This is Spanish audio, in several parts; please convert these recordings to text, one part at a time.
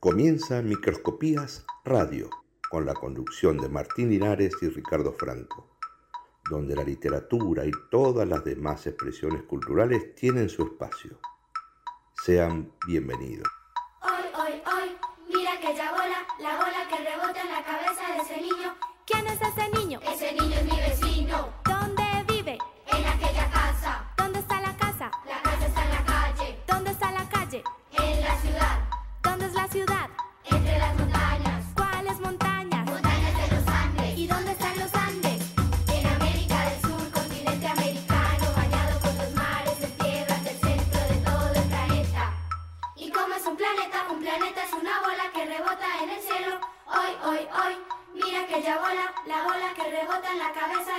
Comienza Microscopías Radio, con la conducción de Martín Linares y Ricardo Franco, donde la literatura y todas las demás expresiones culturales tienen su espacio. Sean bienvenidos. Hoy, hoy, hoy, mira que ya bola, la bola que rebota en la cabeza de ese niño. ¿Quién es ese niño? Ese niño en la cabeza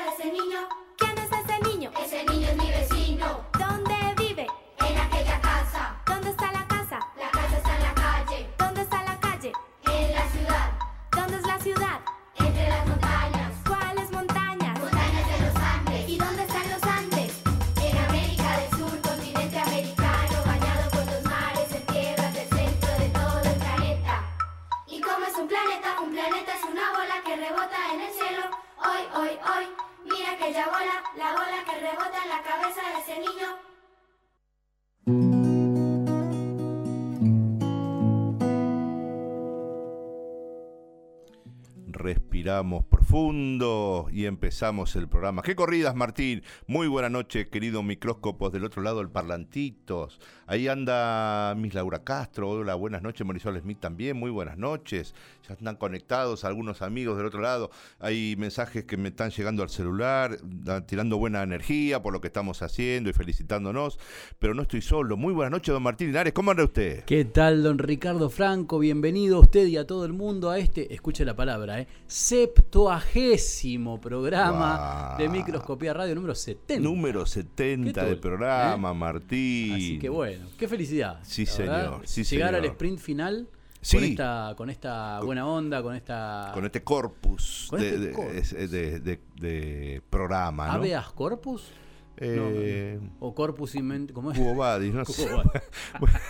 profundo y empezamos el programa. ¿Qué corridas, Martín? Muy buena noche, queridos micróscopos del otro lado del Parlantitos. Ahí anda Miss Laura Castro. Hola, buenas noches. Marisol Smith también. Muy buenas noches. Ya están conectados algunos amigos del otro lado. Hay mensajes que me están llegando al celular, tirando buena energía por lo que estamos haciendo y felicitándonos. Pero no estoy solo. Muy buenas noches, don Martín Linares. ¿Cómo anda usted? ¿Qué tal, don Ricardo Franco? Bienvenido a usted y a todo el mundo a este, escuche la palabra, ¿eh? septuagésimo programa Guau. de Microscopía Radio número 70. Número 70 ¿Qué del programa, ¿Eh? Martín. Así que bueno, qué felicidad. Sí, señor, sí, Llegar señor. al sprint final Sí. con, esta, con esta buena onda, con esta... Con este corpus, Con de, este corpus. de- de- de programa, ¿no? ¿Habeas corpus? Eh, No. ¿O corpus invent... ¿Cómo es? Cubo Badis, no sé. Cubo Badis.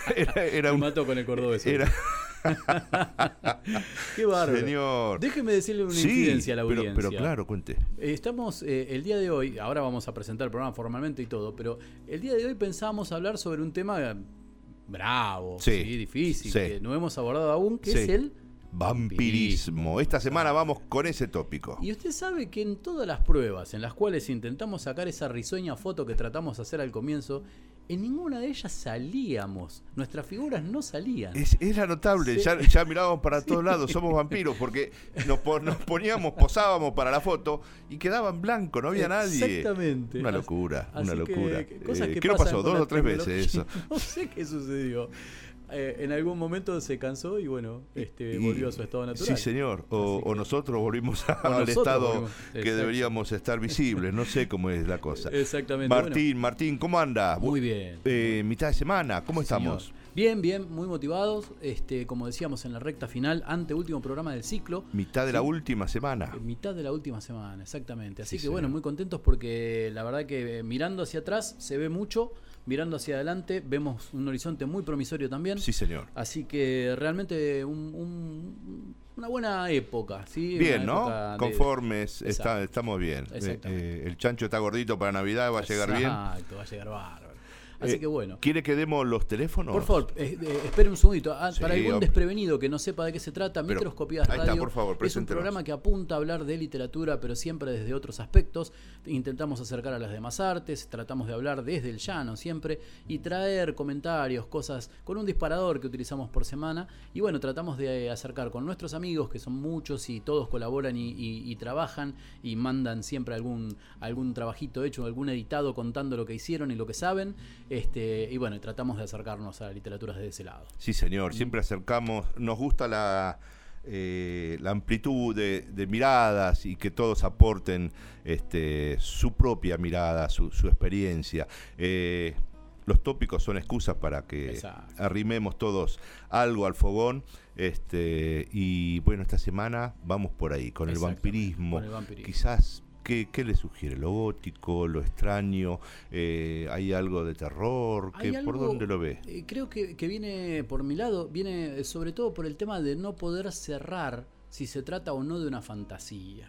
Era, era Me un... mató con el cordobés. Era, Qué bárbaro. señor. Déjeme decirle una Sí, infidencia a la pero, audiencia. pero claro, cuente. Eh, Estamos eh, el día de hoy, ahora vamos a presentar el programa formalmente y todo, pero el día de hoy pensábamos hablar sobre un tema eh, bravo, Sí, sí, difícil, que no hemos abordado aún, que es el Vampirismo. Esta semana vamos con ese tópico. Y usted sabe que en todas las pruebas en las cuales intentamos sacar esa risueña foto que tratamos de hacer al comienzo, en ninguna de ellas salíamos. Nuestras figuras no salían. Es, era notable, Sí. ya, ya mirábamos para todos lados, somos vampiros, porque nos, po- nos poníamos, posábamos para la foto y quedaba en blanco, no había nadie. Exactamente. Una locura, así una locura. que cosas Eh, que ¿Qué nos pasan pasó? ¿Dos o tres veces eso? No sé qué sucedió. Eh, en algún momento se cansó y bueno, este, Y- volvió a su estado natural. Sí, señor. O, Así que- o nosotros volvimos a- O al nosotros estado volvimos, que exacto. deberíamos estar visibles. No sé cómo es la cosa. Exactamente. Martín, Martín, ¿cómo anda? Muy bien. Eh, mitad de semana, ¿cómo Sí, estamos? señor. Bien, bien, muy motivados. Este, como decíamos en la recta final, ante último programa del ciclo. Mitad de la última semana. Eh, Mitad de la última semana, exactamente. Así Sí, que bueno, muy contentos porque la verdad que eh, mirando hacia atrás se ve mucho, mirando hacia adelante vemos un horizonte muy promisorio también. Sí, señor. Así que realmente un- un- una buena época, ¿sí? Bien, Una ¿no? de- Conformes, está- estamos bien. Eh, eh, el chancho está gordito para Navidad, va a llegar bien. Exacto, va a llegar. Así Eh, que bueno. ¿Quiere que demos los teléfonos? Por favor, eh, eh, espere un segundito. Ah, Sí, para algún hombre. desprevenido que no sepa de qué se trata, Microscopías ahí está, Radio por favor, es un programa que apunta a hablar de literatura, pero siempre desde otros aspectos. Intentamos acercar a las demás artes, tratamos de hablar desde el llano siempre y traer comentarios, cosas con un disparador que utilizamos por semana. Y bueno, tratamos de acercar con nuestros amigos, que son muchos y todos colaboran y, y- y trabajan y mandan siempre algún, algún trabajito hecho, algún editado contando lo que hicieron y lo que saben. Este, y bueno, tratamos de acercarnos a la literatura desde ese lado. Sí, señor. Siempre acercamos. Nos gusta la, eh, la amplitud de, de miradas y que todos aporten este, su propia mirada, su, su experiencia. Eh, los tópicos son excusas para que Exacto. arrimemos todos algo al fogón. Este, y bueno, esta semana vamos por ahí, con el vampirismo. con el vampirismo. Quizás ¿qué, qué le sugiere? ¿Lo gótico, lo extraño? Eh, ¿Hay algo de terror? Hay ¿Qué, ¿Por dónde lo ve? eh, creo que, que viene por mi lado, viene eh, sobre todo por el tema de no poder cerrar si se trata o no de una fantasía.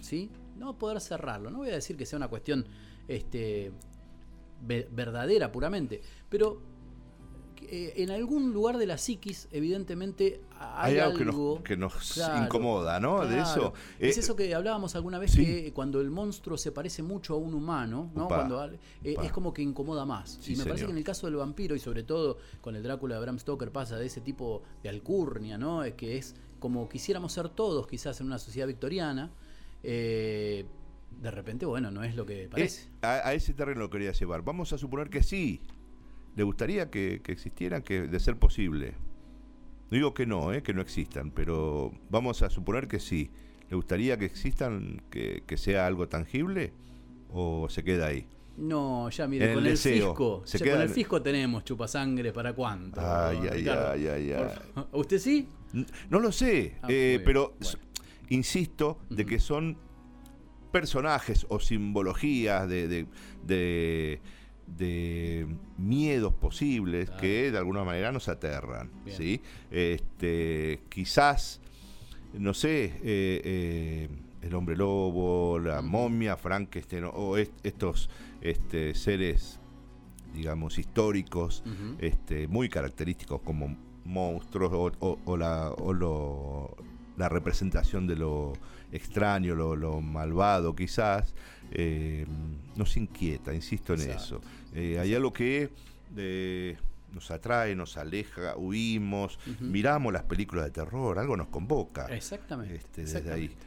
¿Sí? No poder cerrarlo. No voy a decir que sea una cuestión este, ve- verdadera puramente, pero eh, en algún lugar de la psiquis, evidentemente, hay, Hay algo que nos, que nos Claro, incomoda, ¿no? De eso. es Eh, eso que hablábamos alguna vez sí. que cuando el monstruo se parece mucho a un humano, Cuando eh, es como que incomoda más. Sí, y me parece que en el caso del vampiro y sobre todo con el Drácula de Bram Stoker pasa de ese tipo de alcurnia, ¿no? Es que es como quisiéramos ser todos, quizás en una sociedad victoriana. eh, de repente, bueno, no es lo que parece. Es- a, a ese terreno lo quería llevar. Vamos a suponer que sí. ¿Le gustaría que, que existieran, que de ser posible? No digo que no, eh, que no existan, pero vamos a suponer que sí. ¿Le gustaría que existan, que, que sea algo tangible? ¿O se queda ahí? No, ya mire, el con el fisco, se ya queda con el fisco tenemos chupasangre para cuánto. Ay, ay, Ricardo? ay, ay, ay. ¿Usted sí? No lo sé, Ah, eh, pero bueno. insisto de que son personajes o simbologías de, de, de- de miedos posibles que de alguna manera nos aterran. Bien. ¿sí? Este, quizás, no sé, eh, eh, el hombre lobo, la momia, Frankenstein o est- estos este, seres, digamos, históricos este, muy característicos como monstruos o, o- o la, o lo- la representación de lo extraño, lo, lo malvado quizás, eh, nos inquieta, insisto en Exacto. eso. Eh, hay algo que eh, nos atrae, nos aleja, huimos, miramos las películas de terror, algo nos convoca. Exactamente. Este, desde ahí. exactamente.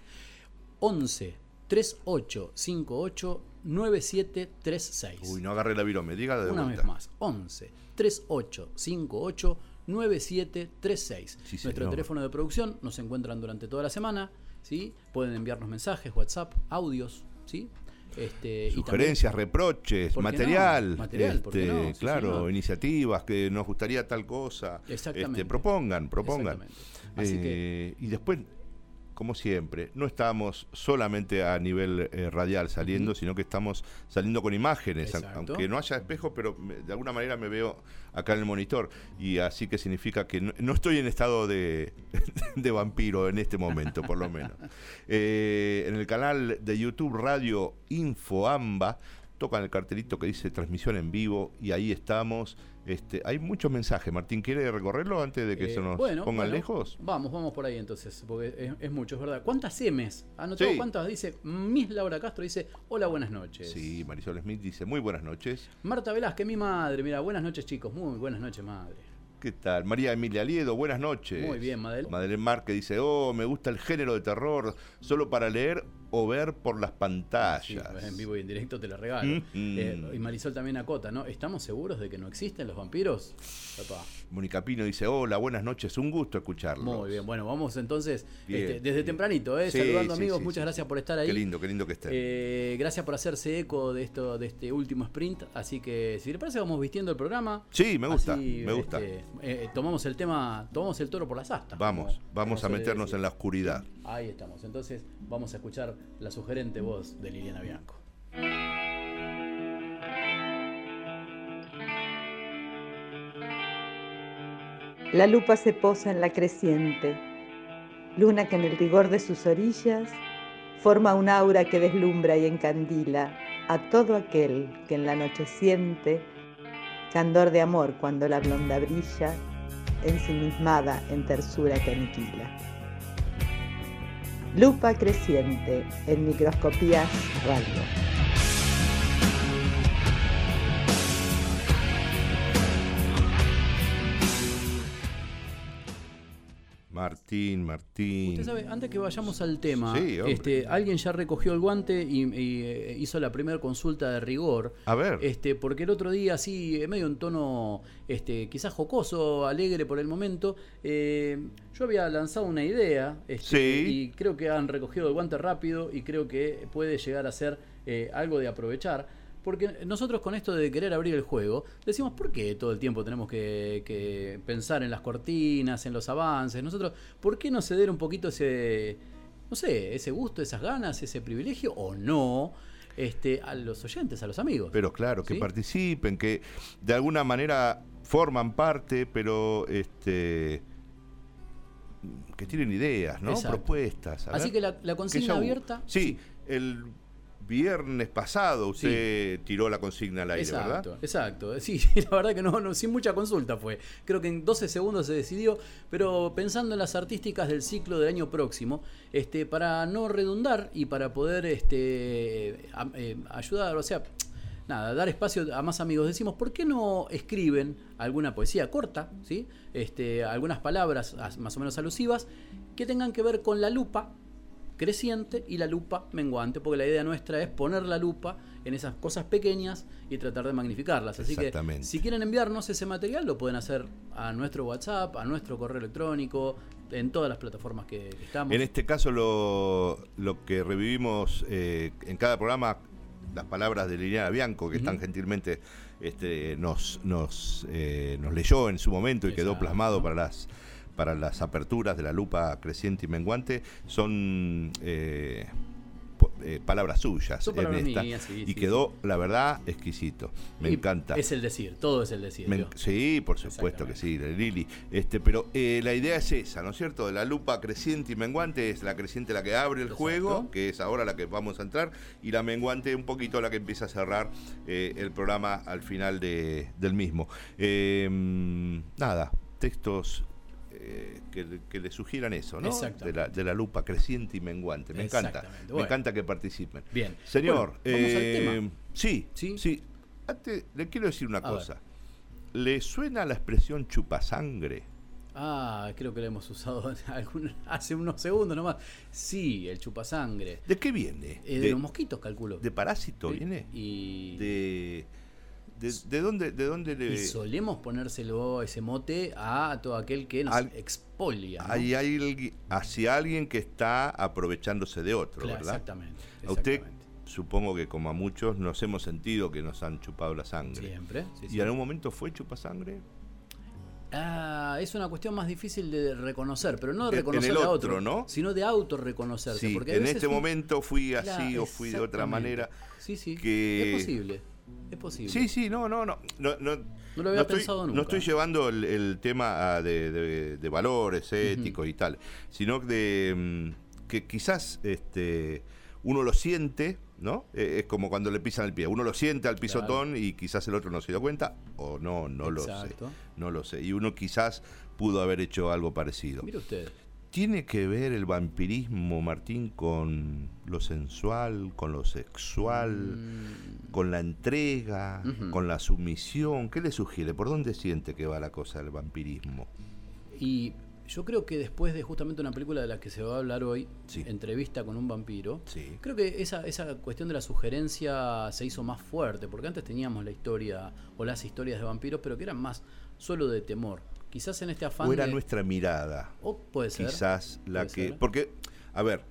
11 38 58 9736. Uy, no agarré la virome, diga de Una vuelta. vez más. 11 38 58 9736. Sí, Nuestro teléfono de producción nos encuentran durante toda la semana. ¿sí? Pueden enviarnos mensajes, WhatsApp, audios. ¿sí? Este, y también- Sugerencias, reproches, material, Material, ¿por qué este, no? Sí, claro, iniciativas que nos gustaría tal cosa. Exactamente. Este, propongan, propongan. Exactamente. Así que- Eh, Y después, como siempre, no estamos solamente a nivel eh, radial saliendo, sino que estamos saliendo con imágenes, a- aunque no haya espejo, pero me- de alguna manera me veo acá en el monitor. Y así que significa que no, no estoy en estado de, de vampiro en este momento, por lo menos. Eh, en el canal de YouTube Radio Infoamba tocan el cartelito que dice transmisión en vivo y ahí estamos. Este, hay muchos mensajes. Martín, ¿quiere recorrerlo antes de que Eh, se nos bueno, pongan bueno, lejos? Vamos, vamos por ahí entonces, porque es, es mucho, es verdad. ¿Cuántas M's? ¿Anotó Sí. cuántas? Dice Miss Laura Castro, dice, hola, buenas noches. Sí, Marisol Smith dice, muy buenas noches. Marta Velázquez, mi madre, mira, buenas noches chicos, muy buenas noches madre. ¿Qué tal? María Emilia Liedo, buenas noches. Muy bien, Madel. Madeleine Marque dice, oh, me gusta el género de terror, solo para leer o ver por las Sí, pantallas. en vivo y en directo te la regalo. Mm. Eh, y Marisol también acota, ¿no? ¿Estamos seguros de que no existen los vampiros? Papá. Mónica Pino dice, hola, buenas noches, un gusto escucharlos. Muy bien, bueno, vamos entonces Bien, este, desde bien. tempranito, ¿eh? Sí, saludando sí, amigos, muchas gracias por estar ahí. Qué lindo, qué lindo que estén. Eh, gracias por hacerse eco de esto, de este último sprint. Así que, si le parece, vamos vistiendo el programa. sí, me gusta, Así, me gusta. este, eh, tomamos el tema, tomamos el toro por las astas. vamos, como- vamos como a meternos en la oscuridad. Ahí estamos. Entonces, vamos a escuchar la sugerente voz de Liliana Bianco. La lupa se posa en la creciente, luna que en el rigor de sus orillas forma un aura que deslumbra y encandila a todo aquel que en la noche siente candor de amor cuando la blonda brilla, ensimismada en tersura que aniquila. Lupa creciente en microscopías radio. Martín, Martín. Usted sabe, antes que vayamos al tema, Sí, este, alguien ya recogió el guante y, y, eh, hizo la primera consulta de rigor. A ver, Este, porque el otro día, así, en medio de un tono este, quizás jocoso, alegre por el momento, eh, yo había lanzado una idea este, Sí. y creo que han recogido el guante rápido y creo que puede llegar a ser eh, algo de aprovechar. Porque nosotros con esto de querer abrir el juego, decimos, ¿por qué todo el tiempo tenemos que, que pensar en las cortinas, en los avances? Nosotros, ¿por qué no ceder un poquito ese, no sé, ese gusto, esas ganas, ese privilegio o no este, a los oyentes, a los amigos. Pero claro, que ¿Sí? participen, que de alguna manera forman parte, pero este que tienen ideas, ¿no? Exacto. Propuestas. Así ver, que la, la que consigna ya abierta. Sí, el viernes pasado usted tiró la consigna al aire, Exacto, ¿verdad? exacto. Sí, la verdad que no, no, sin mucha consulta fue. Creo que en 12 segundos se decidió, pero pensando en las artísticas del ciclo del año próximo, este, para no redundar y para poder este, a- eh, ayudar, o sea, nada, dar espacio a más amigos, decimos, ¿por qué no escriben alguna poesía corta, ¿sí? este, algunas palabras as- más o menos alusivas que tengan que ver con la lupa creciente y la lupa menguante, porque la idea nuestra es poner la lupa en esas cosas pequeñas y tratar de magnificarlas. Así que si quieren enviarnos ese material, lo pueden hacer a nuestro WhatsApp, a nuestro correo electrónico, en todas las plataformas que, que estamos. En este caso lo, lo que revivimos eh, en cada programa, las palabras de Liliana Bianco, que tan gentilmente este, nos, nos, eh, nos leyó en su momento y quedó plasmado para las para las aperturas de la lupa creciente y menguante, son eh, eh, palabras suyas en esta, sí, y sí, quedó, la verdad, exquisito. Me Y encanta. Es el decir, todo es el decir. Me sí, por supuesto que sí, Lili. Este, pero eh, la idea es esa, ¿no es cierto? De la lupa creciente y menguante es la creciente la que abre el Exacto. juego, que es ahora la que vamos a entrar, y la menguante un poquito la que empieza a cerrar eh, el programa al final de- del mismo. Eh, nada, textos eh, que, que le sugieran eso, ¿no? De la, de la lupa creciente y menguante. Me encanta. Me encanta que participen. Bien. Señor, Bueno, vamos al eh, tema. sí, ¿Sí? sí, Antes, le quiero decir una A cosa. ¿Le suena la expresión chupasangre? Ah, creo que lo hemos usado algún- hace unos segundos nomás. Sí, el chupasangre. ¿De qué viene? Eh, de, los mosquitos, calculo. de parásito Eh, viene? Y, De, de, de dónde, de dónde le, y solemos ponérselo ese mote a todo aquel que nos Al- expolia. ¿no? hay, hay hacia alguien que está aprovechándose de otro, Claro, ¿verdad? Exactamente. A usted, supongo que como a muchos, nos hemos sentido que nos han chupado la sangre. Siempre. sí, ¿Y en algún momento fue chupasangre? Ah, es una cuestión más difícil de reconocer, pero no de reconocer a otro, ¿no? sino de autorreconocerse. Sí, porque en este un- momento fui así Claro, o fui de otra manera. Sí, sí. que- Es posible. Es posible. Sí, sí, no, no, no. No, no, No lo había estoy, pensado no nunca. estoy llevando el, el tema de, de- de valores éticos y tal, sino de mm, que quizás este, uno lo siente, ¿no? Eh, es como cuando le pisan el pie. Uno lo siente al pisotón y quizás el otro no se dio cuenta, o no, no lo sé. Exacto. No lo sé. Y uno quizás pudo haber hecho algo parecido. Mire usted. ¿Tiene que ver el vampirismo, Martín, con lo sensual, con lo sexual, Mm, con la entrega, con la sumisión? ¿Qué le sugiere? ¿Por dónde siente que va la cosa del vampirismo? Y yo creo que después de justamente una película de la que se va a hablar hoy, Sí. Entrevista con un vampiro, Sí. creo que esa, esa cuestión de la sugerencia se hizo más fuerte, porque antes teníamos la historia o las historias de vampiros, pero que eran más solo de temor. Quizás en este afán ¿O era de- nuestra mirada? o puede ser. Quizás la puede que... ser. Porque, a ver,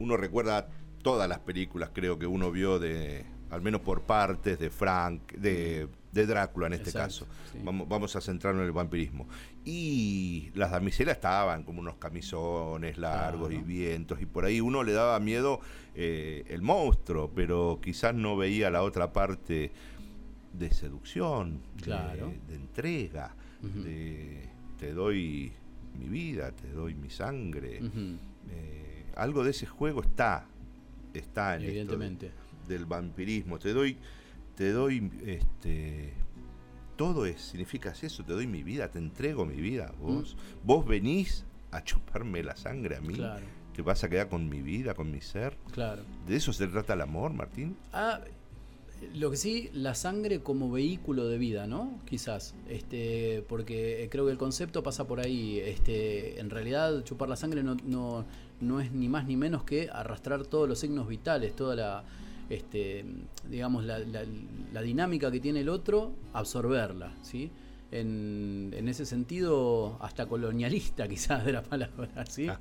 uno recuerda todas las películas, creo que uno vio de, al menos por partes, de Frank, de, de Drácula en este Exacto, caso. sí. Vamos, vamos a centrarnos en el vampirismo. Y las damiselas estaban como unos camisones largos y vientos, y por ahí uno le daba miedo eh, el monstruo, pero quizás no veía la otra parte de seducción, de, entrega, De te doy mi vida, te doy mi sangre. Eh, algo de ese juego está, está en esto de- Evidentemente. del vampirismo. Te doy, te doy, este, todo es, significa eso, te doy mi vida, te entrego mi vida. Vos, vos venís a chuparme la sangre a mí. Claro. Te vas a quedar con mi vida, con mi ser. Claro. ¿De eso se trata el amor, Martín? Ah, lo que sí, la sangre como vehículo de vida, ¿no? Quizás, este, porque creo que el concepto pasa por ahí. Este, en realidad, chupar la sangre no, no, no es ni más ni menos que arrastrar todos los signos vitales, toda la, este, digamos, la, la- la dinámica que tiene el otro, absorberla, ¿sí? En, en ese sentido, hasta colonialista quizás de la palabra, ¿sí?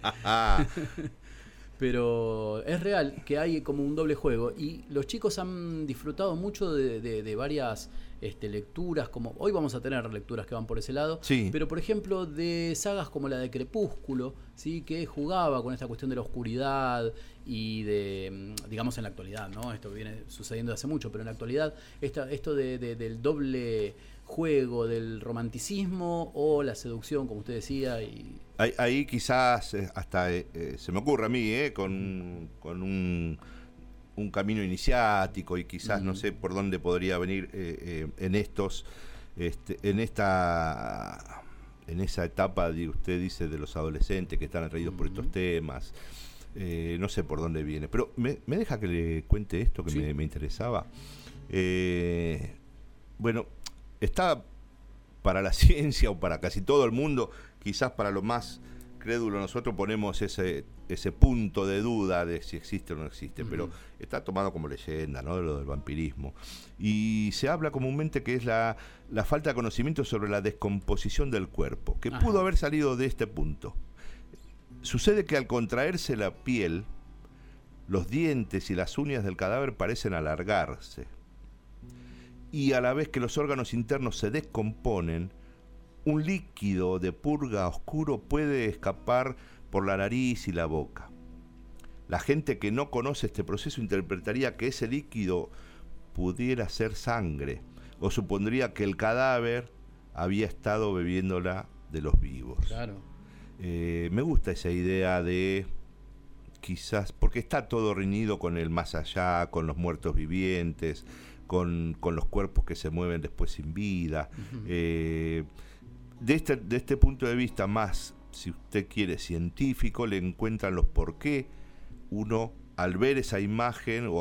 Pero es real que hay como un doble juego y los chicos han disfrutado mucho de, de- de varias este, lecturas, como hoy vamos a tener lecturas que van por ese lado, Sí. pero por ejemplo de sagas como la de Crepúsculo, ¿sí? que jugaba con esta cuestión de la oscuridad y de, mm, digamos en la actualidad, ¿no? esto viene sucediendo hace mucho, pero en la actualidad esta, esto de- de- del doble juego del romanticismo o la seducción, como usted decía, y Ahí, ahí quizás eh, hasta eh, eh, se me ocurre a mí, eh, con, con un, un camino iniciático y quizás no sé por dónde podría venir en estos, este, en esta, en esa etapa de usted dice de los adolescentes que están atraídos por estos temas. No sé por dónde viene, pero me, me deja que le cuente esto que Sí. me, me interesaba. Bueno, está para la ciencia o para casi todo el mundo, quizás para lo más crédulo nosotros ponemos ese, ese punto de duda de si existe o no existe, pero está tomado como leyenda, ¿no? Lo del vampirismo. Y se habla comúnmente que es la, la falta de conocimiento sobre la descomposición del cuerpo, que Ajá. pudo haber salido de este punto. Sucede que al contraerse la piel, los dientes y las uñas del cadáver parecen alargarse y a la vez que los órganos internos se descomponen, un líquido de purga oscuro puede escapar por la nariz y la boca. La gente que no conoce este proceso interpretaría que ese líquido pudiera ser sangre o supondría que el cadáver había estado bebiéndola de los vivos. claro. Eh, me gusta esa idea de quizás, porque está todo reñido con el más allá, con los muertos vivientes, con, con los cuerpos que se mueven después sin vida. Eh, de, este, de este punto de vista más, si usted quiere, científico, le encuentran los por qué uno al ver esa imagen o,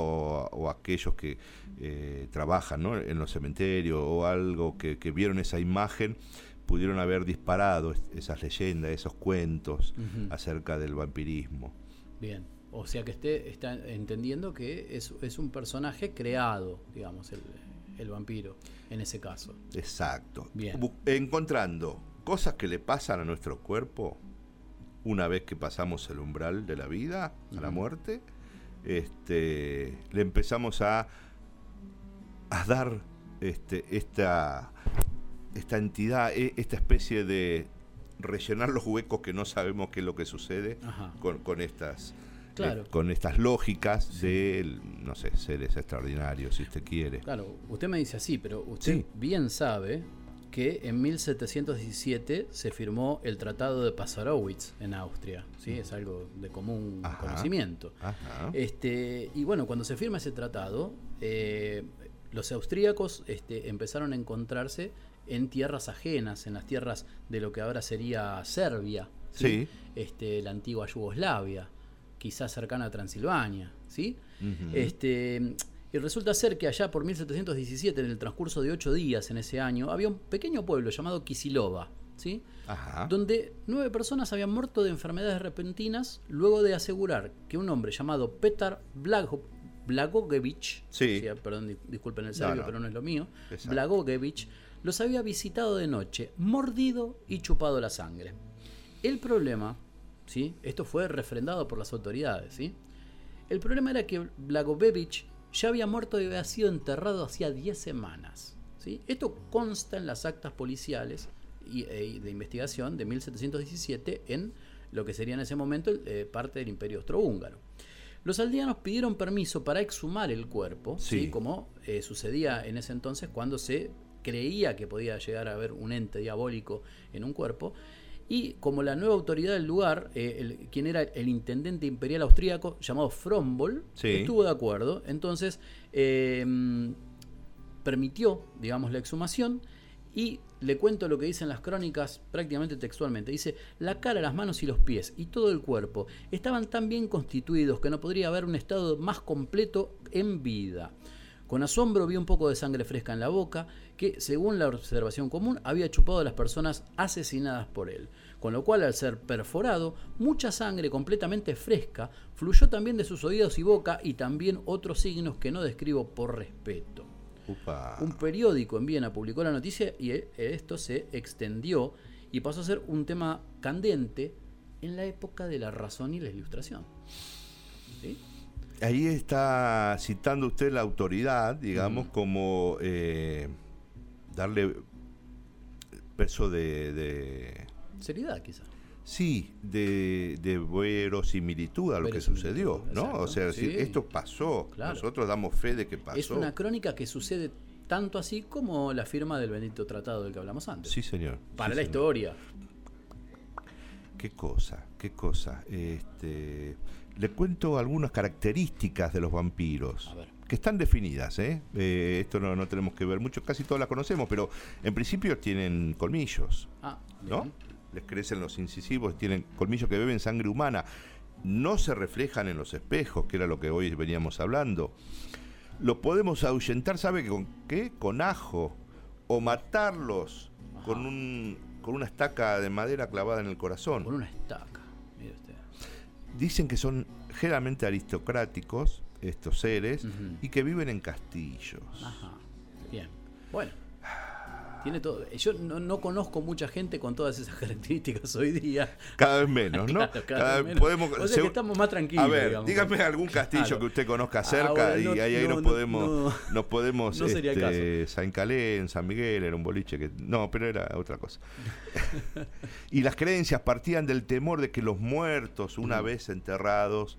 o aquellos que eh, trabajan ¿no? en los cementerios o algo que, que vieron esa imagen, pudieron haber disparado es- esas leyendas, esos cuentos acerca del vampirismo. Bien. O sea que esté está entendiendo que es, es un personaje creado, digamos, el, el vampiro, en ese caso. Exacto. Bien. Encontrando cosas que le pasan a nuestro cuerpo una vez que pasamos el umbral de la vida, a la muerte, este, le empezamos a, a dar este, esta, esta entidad, e- esta especie de rellenar los huecos que no sabemos qué es lo que sucede con estas Claro. eh, con estas lógicas de no sé seres extraordinarios si usted quiere Claro, usted me dice así, pero usted Sí. bien sabe que en 1717 se firmó el Tratado de Passarowitz en Austria, ¿sí? Es algo de común Ajá. conocimiento. Ajá. Este, y bueno, cuando se firma ese tratado, eh, los austríacos este, empezaron a encontrarse en tierras ajenas, en las tierras de lo que ahora sería Serbia, Sí. Este, la antigua Yugoslavia, quizás cercana a Transilvania, ¿sí? Este, y resulta ser que allá por 1717, en el transcurso de ocho días en ese año, había un pequeño pueblo llamado Kisilova, ¿sí? Ajá. donde nueve personas habían muerto de enfermedades repentinas luego de asegurar que un hombre llamado Petar Blago- Blagojevich, Sí. perdón, di- disculpen el serbio, no. pero no es lo mío, Exacto. Blagojevich los había visitado de noche, mordido y chupado la sangre. El problema, ¿sí? esto fue refrendado por las autoridades, ¿sí? el problema era que Blagojevich ya había muerto y había sido enterrado hacía 10 semanas. ¿sí? Esto consta en las actas policiales y, e- de investigación de 1717 en lo que sería en ese momento eh, parte del imperio austrohúngaro. Los aldeanos pidieron permiso para exhumar el cuerpo, ¿sí? Sí. como eh, sucedía en ese entonces cuando se creía que podía llegar a haber un ente diabólico en un cuerpo. Y como la nueva autoridad del lugar, eh, el- quien era el intendente imperial austríaco llamado Frombol, Sí. estuvo de acuerdo. Entonces eh, permitió, digamos, la exhumación y le cuento lo que dicen las crónicas prácticamente textualmente. Dice, la cara, las manos y los pies y todo el cuerpo estaban tan bien constituidos que no podría haber un estado más completo en vida. Con asombro vi un poco de sangre fresca en la boca, que, según la observación común, había chupado a las personas asesinadas por él. Con lo cual, al ser perforado, mucha sangre completamente fresca fluyó también de sus oídos y boca y también otros signos que no describo por respeto. Upa. Un periódico en Viena publicó la noticia y eh, esto se extendió y pasó a ser un tema candente en la época de la razón y la ilustración. ¿Sí? Ahí está citando usted la autoridad, digamos, como eh, darle peso de, de- Seriedad, quizás. sí, de, de verosimilitud a lo que sucedió, ¿no? exacto, O sea, sí. esto pasó, Claro. nosotros damos fe de que pasó. Es una crónica que sucede tanto así como la firma del bendito tratado del que hablamos antes. Sí, señor. Para sí, la señor. historia. Qué cosa, qué cosa. Este, le cuento algunas características de los vampiros. A ver. Que están definidas, ¿eh? Eh, esto no, no tenemos que ver mucho, casi todas las conocemos, pero en principio tienen colmillos, Ah, ¿no? bien. Les crecen los incisivos, tienen colmillos que beben sangre humana. No se reflejan en los espejos, que era lo que hoy veníamos hablando. Lo podemos ahuyentar, ¿sabe con qué? Con ajo. O matarlos con, un, con una estaca de madera clavada en el corazón. Con una estaca. Dicen que son generalmente aristocráticos estos seres y que viven en castillos. Ajá. Bien. Bueno. Tiene todo. Yo no, no conozco mucha gente con todas esas características hoy día. Cada vez menos, ¿no? Claro, cada vez menos. podemos. O sea que estamos más tranquilos, A ver, digamos. dígame algún castillo Claro. que usted conozca cerca Ahora, y no- ahí, ahí no, nos no, podemos, no. nos podemos. No sería el este, San Calén, San Miguel, era un boliche que. No, pero era otra cosa. y las creencias partían del temor de que los muertos, una Mm. vez enterrados,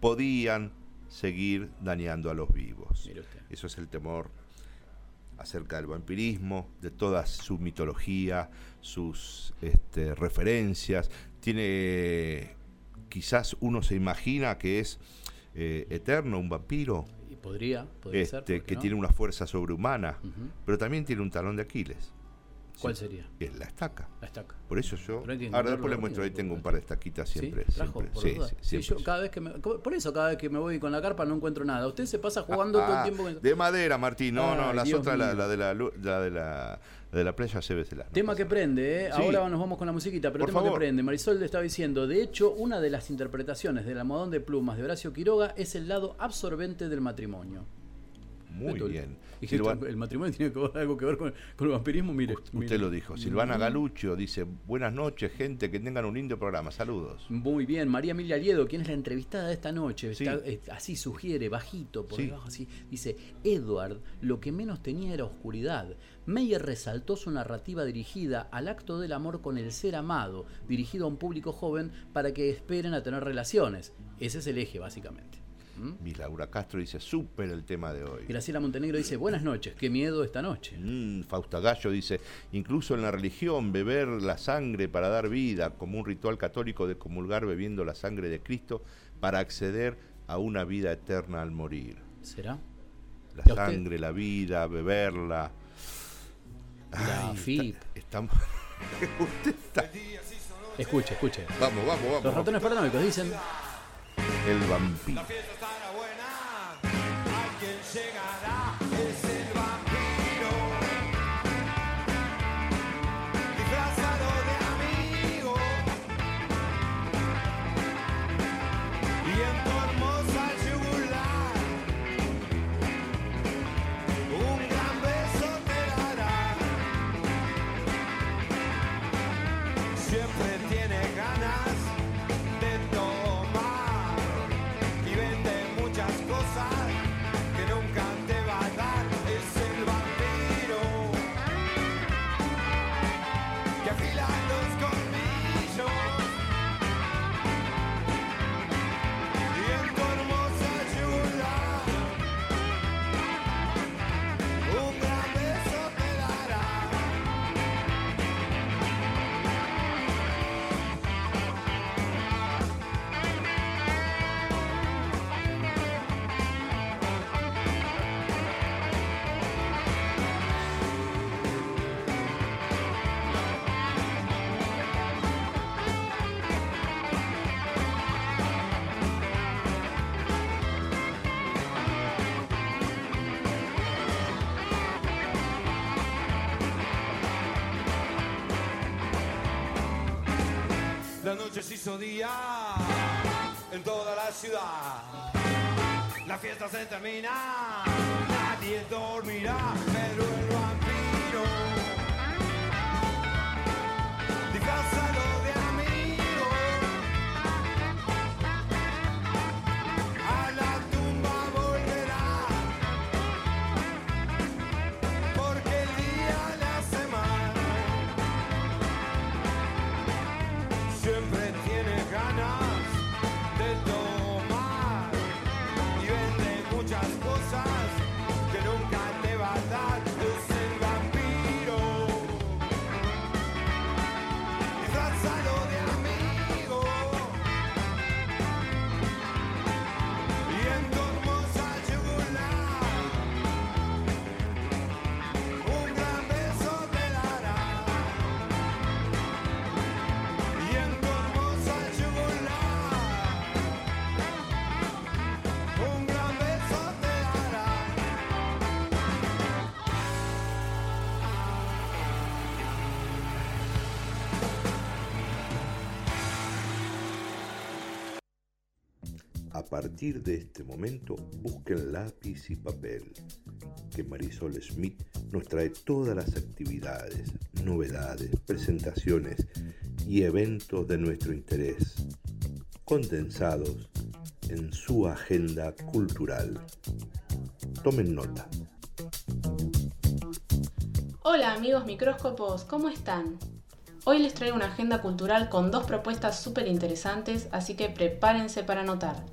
podían seguir dañando a los vivos. Mire usted. Eso es el temor acerca del vampirismo, de toda su mitología, sus este, referencias. Tiene, quizás uno se imagina que es eh, eterno, un vampiro, Y podría, podría ser. este, ¿por qué que no? tiene una fuerza sobrehumana, pero también tiene un talón de Aquiles. ¿Cuál Sí, sería? Es la estaca. La estaca. Por eso yo. Ahora después encontrarlo le muestro, ahí tengo un par de estaquitas siempre. ¿Sí? ¿Trajo? siempre. Por Sí, duda. sí, Sí, siempre. yo cada vez que me, por eso cada vez que me voy con la carpa no encuentro nada. Usted se pasa jugando todo el Ah, tiempo. con- De madera, Martín. No, no, las Dios otras, la, la de la, la de la, la de la playa, llévesela. no Tema pasa que nada. prende, ¿eh? Ahora nos vamos con la musiquita, pero Por tema favor. que prende. Marisol le estaba diciendo, de hecho, una de las interpretaciones del almohadón de plumas de Horacio Quiroga es el lado absorbente del matrimonio. Muy bien. Y el matrimonio tiene que ver- algo que ver con, con el vampirismo, mire. Usted mire. lo dijo. Silvana Galuccio dice, buenas noches, gente, que tengan un lindo programa. Saludos. Muy bien, María Emilia Liedo, quien es la entrevistada de esta noche, Sí. está, eh, así sugiere, bajito, por Sí. debajo, así, dice, Edward, lo que menos tenía era oscuridad. Meyer resaltó su narrativa dirigida al acto del amor con el ser amado, dirigido a un público joven para que esperen a tener relaciones. Ese es el eje, básicamente. ¿Mm? Laura Castro dice, súper el tema de hoy. Graciela Montenegro dice, buenas noches, qué miedo esta noche. Mm, Fausta Gallo dice, incluso en la religión, beber la sangre para dar vida, como un ritual católico de comulgar bebiendo la sangre de Cristo para acceder a una vida eterna al morir. ¿Será? La sangre, la vida, beberla. La Ay, FIP. estamos- está- Escuche, escuche. Vamos, vamos, Los vamos. ratones paranoicos dicen, El vampiro. La noche se hizo día en toda la ciudad. La fiesta se termina, nadie dormirá, pero el vampiro partir de este momento, busquen lápiz y papel, que Marisol Smith nos trae todas las actividades, novedades, presentaciones y eventos de nuestro interés, condensados en su agenda cultural. Tomen nota. Hola amigos micróscopos, ¿cómo están? Hoy les traigo una agenda cultural con dos propuestas súper interesantes, así que prepárense para anotar.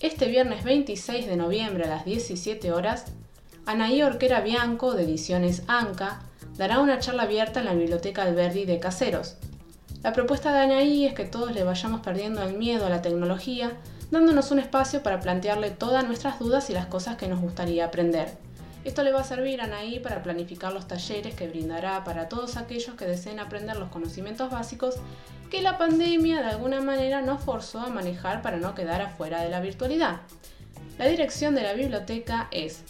Este viernes 26 de noviembre a las 17 horas, Anaí Orquera Bianco, de Ediciones ANCA, dará una charla abierta en la Biblioteca Alberdi de Caseros. La propuesta de Anaí es que todos le vayamos perdiendo el miedo a la tecnología, dándonos un espacio para plantearle todas nuestras dudas y las cosas que nos gustaría aprender. Esto le va a servir a Anaí para planificar los talleres que brindará para todos aquellos que deseen aprender los conocimientos básicos que la pandemia de alguna manera nos forzó a manejar para no quedar afuera de la virtualidad. La dirección de la biblioteca es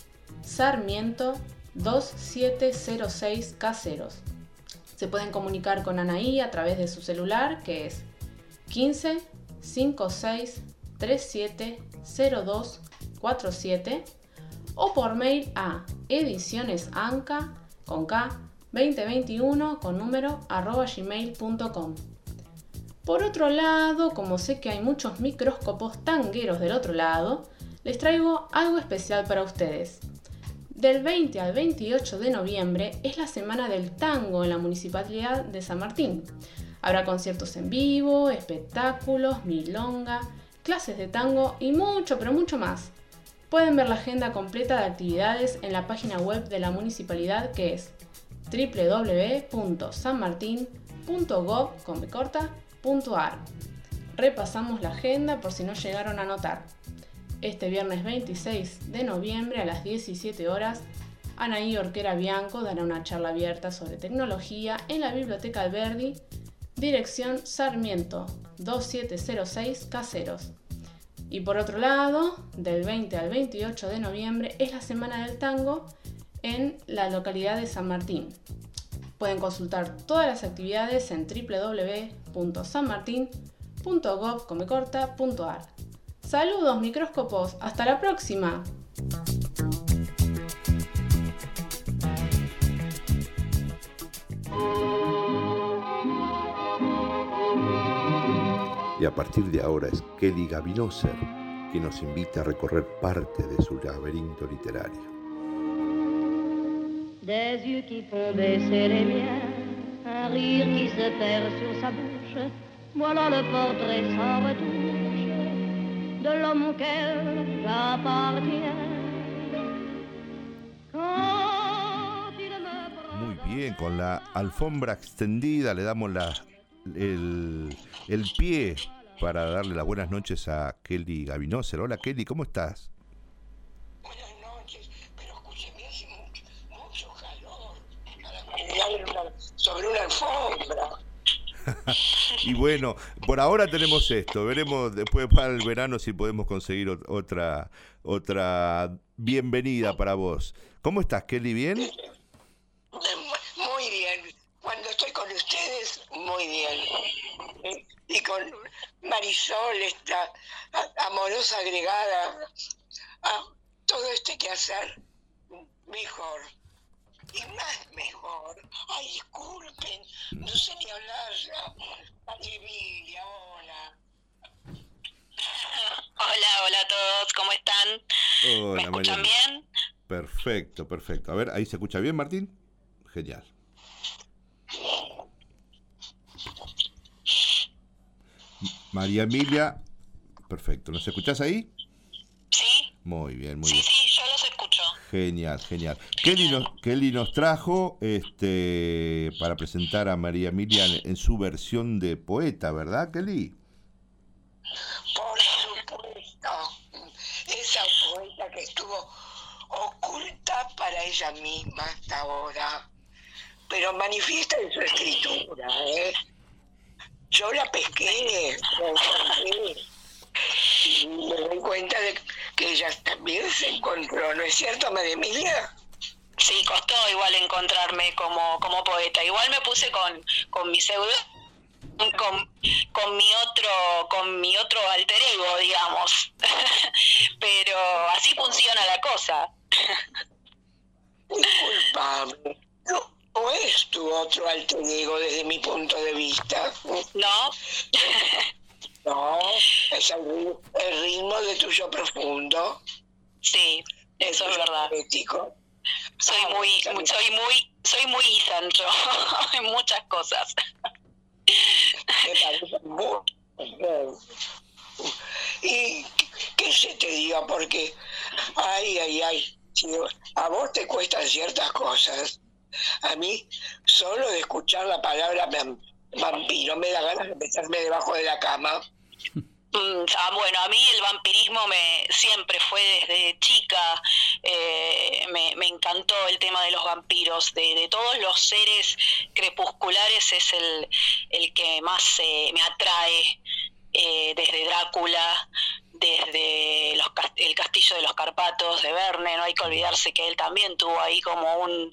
Sarmiento 2706 Caseros. Se pueden comunicar con Anaí a través de su celular que es 15 56 37 02 47 o por mail a edicionesanca con K 2021 con número arroba gmail.com. Por otro lado, como sé que hay muchos micróscopos tangueros del otro lado, les traigo algo especial para ustedes. Del 20 al 28 de noviembre es la semana del tango en la Municipalidad de San Martín. Habrá conciertos en vivo, espectáculos, milonga, clases de tango y mucho, pero mucho más. Pueden ver la agenda completa de actividades en la página web de la municipalidad que es www.sanmartin.gov.ar. Repasamos la agenda por si no llegaron a notar. Este viernes 26 de noviembre a las 17 horas, Anaí Orquera Bianco dará una charla abierta sobre tecnología en la Biblioteca Alberdi, dirección Sarmiento 2706 Caseros. Y por otro lado, del 20 al 28 de noviembre es la Semana del Tango en la localidad de San Martín. Pueden consultar todas las actividades en www.sanmartin.gov.ar. Saludos micróscopos, hasta la próxima. Y a partir de ahora es Kelly Gavinoser quien nos invita a recorrer parte de su laberinto literario. Des yeux qui font baisser les miens, un rire qui se perd sur sa bouche, voilà le portrait sans retouche de l'homme auquel j'appartiens. Quand il me prend Muy bien, con la alfombra extendida le damos la, el, el pie para darle las buenas noches a Kelly Gavinoser. Hola Kelly, ¿cómo estás? Buenas noches, pero escúcheme, hace mucho, mucho calor para una- sobre una alfombra. Y bueno, por ahora tenemos esto. Veremos después para el verano si podemos conseguir ot- otra otra bienvenida para vos. ¿Cómo estás, Kelly? ¿Bien? Muy bien, cuando estoy con ustedes, muy bien. Y con Marisol, esta amorosa agregada, a todo este quehacer, mejor. Y más mejor. Ay, disculpen, no sé ni hablar ya. Ay, Emilia, hola. Hola, hola a todos, ¿cómo están? ¿Me Hola, escuchan María. bien? Perfecto, perfecto. A ver, ¿ahí se escucha bien, Martín? Genial. María Emilia, perfecto. ¿Nos escuchás ahí? Sí, Muy bien, muy sí, bien. sí, yo los escucho. Genial, genial. Kelly nos, Kelly nos trajo este para presentar a María Emilia en, en su versión de poeta, ¿verdad, Kelly? Por supuesto, esa poeta que estuvo oculta para ella misma hasta ahora, pero manifiesta en su escritura, ¿eh? Yo la pesqué, la encontré, y me doy cuenta de que ella también se encontró, ¿no es cierto, María Emilia? Sí, costó igual encontrarme como, como poeta. Igual me puse con, con mi pseudo con, con mi otro con mi otro alter ego, digamos. Pero así funciona la cosa. Disculpame. No, no es tu otro alter ego desde mi punto de vista. ¿No? No, es el, ri- el ritmo de tu yo profundo. Sí, eso es verdad. Poético. Soy Ah, muy, está muy- soy muy, soy muy Ethan yo, en muchas cosas. ¿Y qué se te diga? Porque, ay, ay, ay, a vos te cuestan ciertas cosas. A mí, solo de escuchar la palabra vam- vampiro me da ganas de meterme debajo de la cama. Ah, bueno, a mí el vampirismo me siempre fue desde chica, eh, me, me encantó el tema de los vampiros, de, todos los seres crepusculares es el, el que más eh, me atrae, eh, desde Drácula, desde los, el castillo de los Carpatos de Verne, no hay que olvidarse que él también tuvo ahí como un,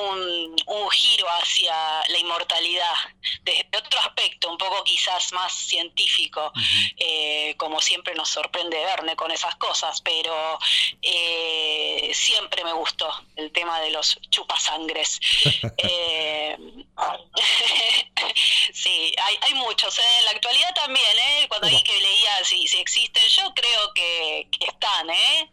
un, un giro hacia la inmortalidad, desde otro aspecto, un poco quizás más científico, eh, como siempre nos sorprende Verne con esas cosas, pero eh, siempre me gustó el tema de los chupasangres. Eh, sí, hay, hay muchos, ¿eh? en la actualidad también, ¿eh? cuando ahí que leía si, si existen, yo creo que, que están, ¿eh?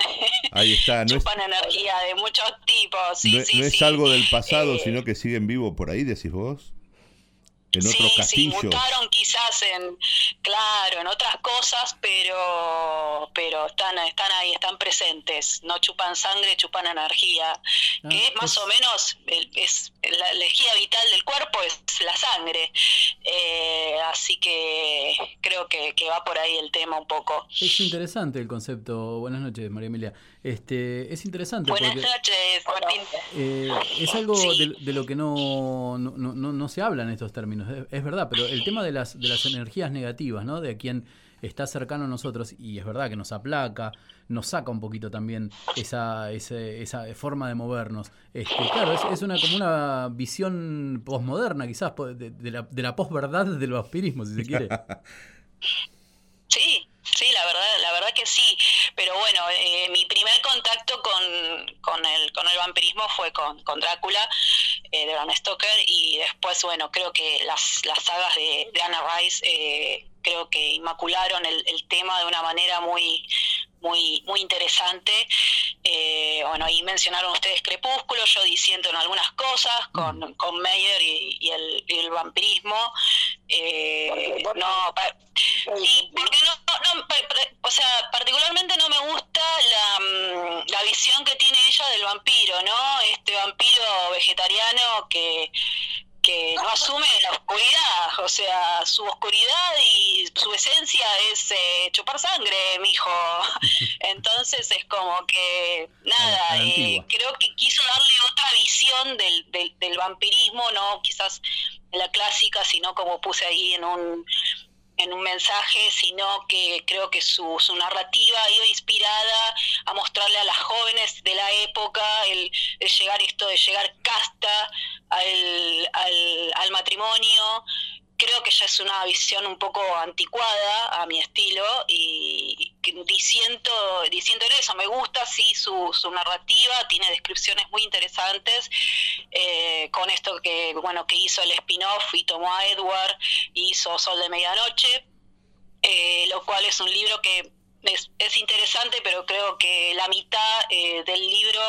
Ahí está, no es, chupan energía de muchos tipos, sí, no, sí, no es sí. algo del pasado, Eh, sino que siguen vivo por ahí, decís vos. En sí, otros sí, castillos. mutaron quizás en, claro, en otras cosas, pero, pero están, están ahí, están presentes. No chupan sangre, chupan energía, que es más o menos, el- es la energía vital del cuerpo es la sangre. Eh, así que creo que, que va por ahí el tema un poco. Es interesante el concepto. Buenas noches, María Emilia. Este, es interesante Buenas porque noches, Martín. eh, es algo de, de lo que no, no, no- no- se habla en estos términos. Es, es verdad, pero el tema de las, de las energías negativas, ¿no? De quien está cercano a nosotros, y es verdad que nos aplaca, nos saca un poquito también esa, ese- esa forma de movernos. Este, claro, es, es una como una visión posmoderna, quizás, de, de la, de la posverdad del vampirismo, si se quiere. Sí, sí, la verdad, la verdad que sí. Pero bueno, eh, mi primer contacto con, con, el, con el vampirismo fue con, con Drácula eh, de Bram Stoker y después, bueno, creo que las, las sagas de, de Anna Rice eh, creo que inmacularon el, el tema de una manera muy muy muy interesante. Eh, bueno, ahí mencionaron ustedes Crepúsculo, yo disiento en algunas cosas con, con Meyer y, y el, y el vampirismo. Eh, no, pa- Sí, porque no, no, o sea, particularmente no me gusta la, mm, la visión que tiene ella del vampiro, ¿no? Este vampiro vegetariano que, que no asume la oscuridad, o sea, su oscuridad y su esencia es eh, chupar sangre, mijo. Entonces es como que, nada, eh, creo que quiso darle otra visión del, del, del vampirismo, no quizás la clásica, sino como puse ahí en un en un mensaje, sino que creo que su, su narrativa ha ido inspirada a mostrarle a las jóvenes de la época el, el llegar esto de llegar casta al, al, al matrimonio. Creo que ya es una visión un poco anticuada a mi estilo y diciendo, en eso, me gusta sí su, su narrativa, tiene descripciones muy interesantes eh, con esto que bueno que hizo el spin-off y tomó a Edward y hizo Sol de Medianoche, eh, lo cual es un libro que es, es interesante, pero creo que la mitad eh, del libro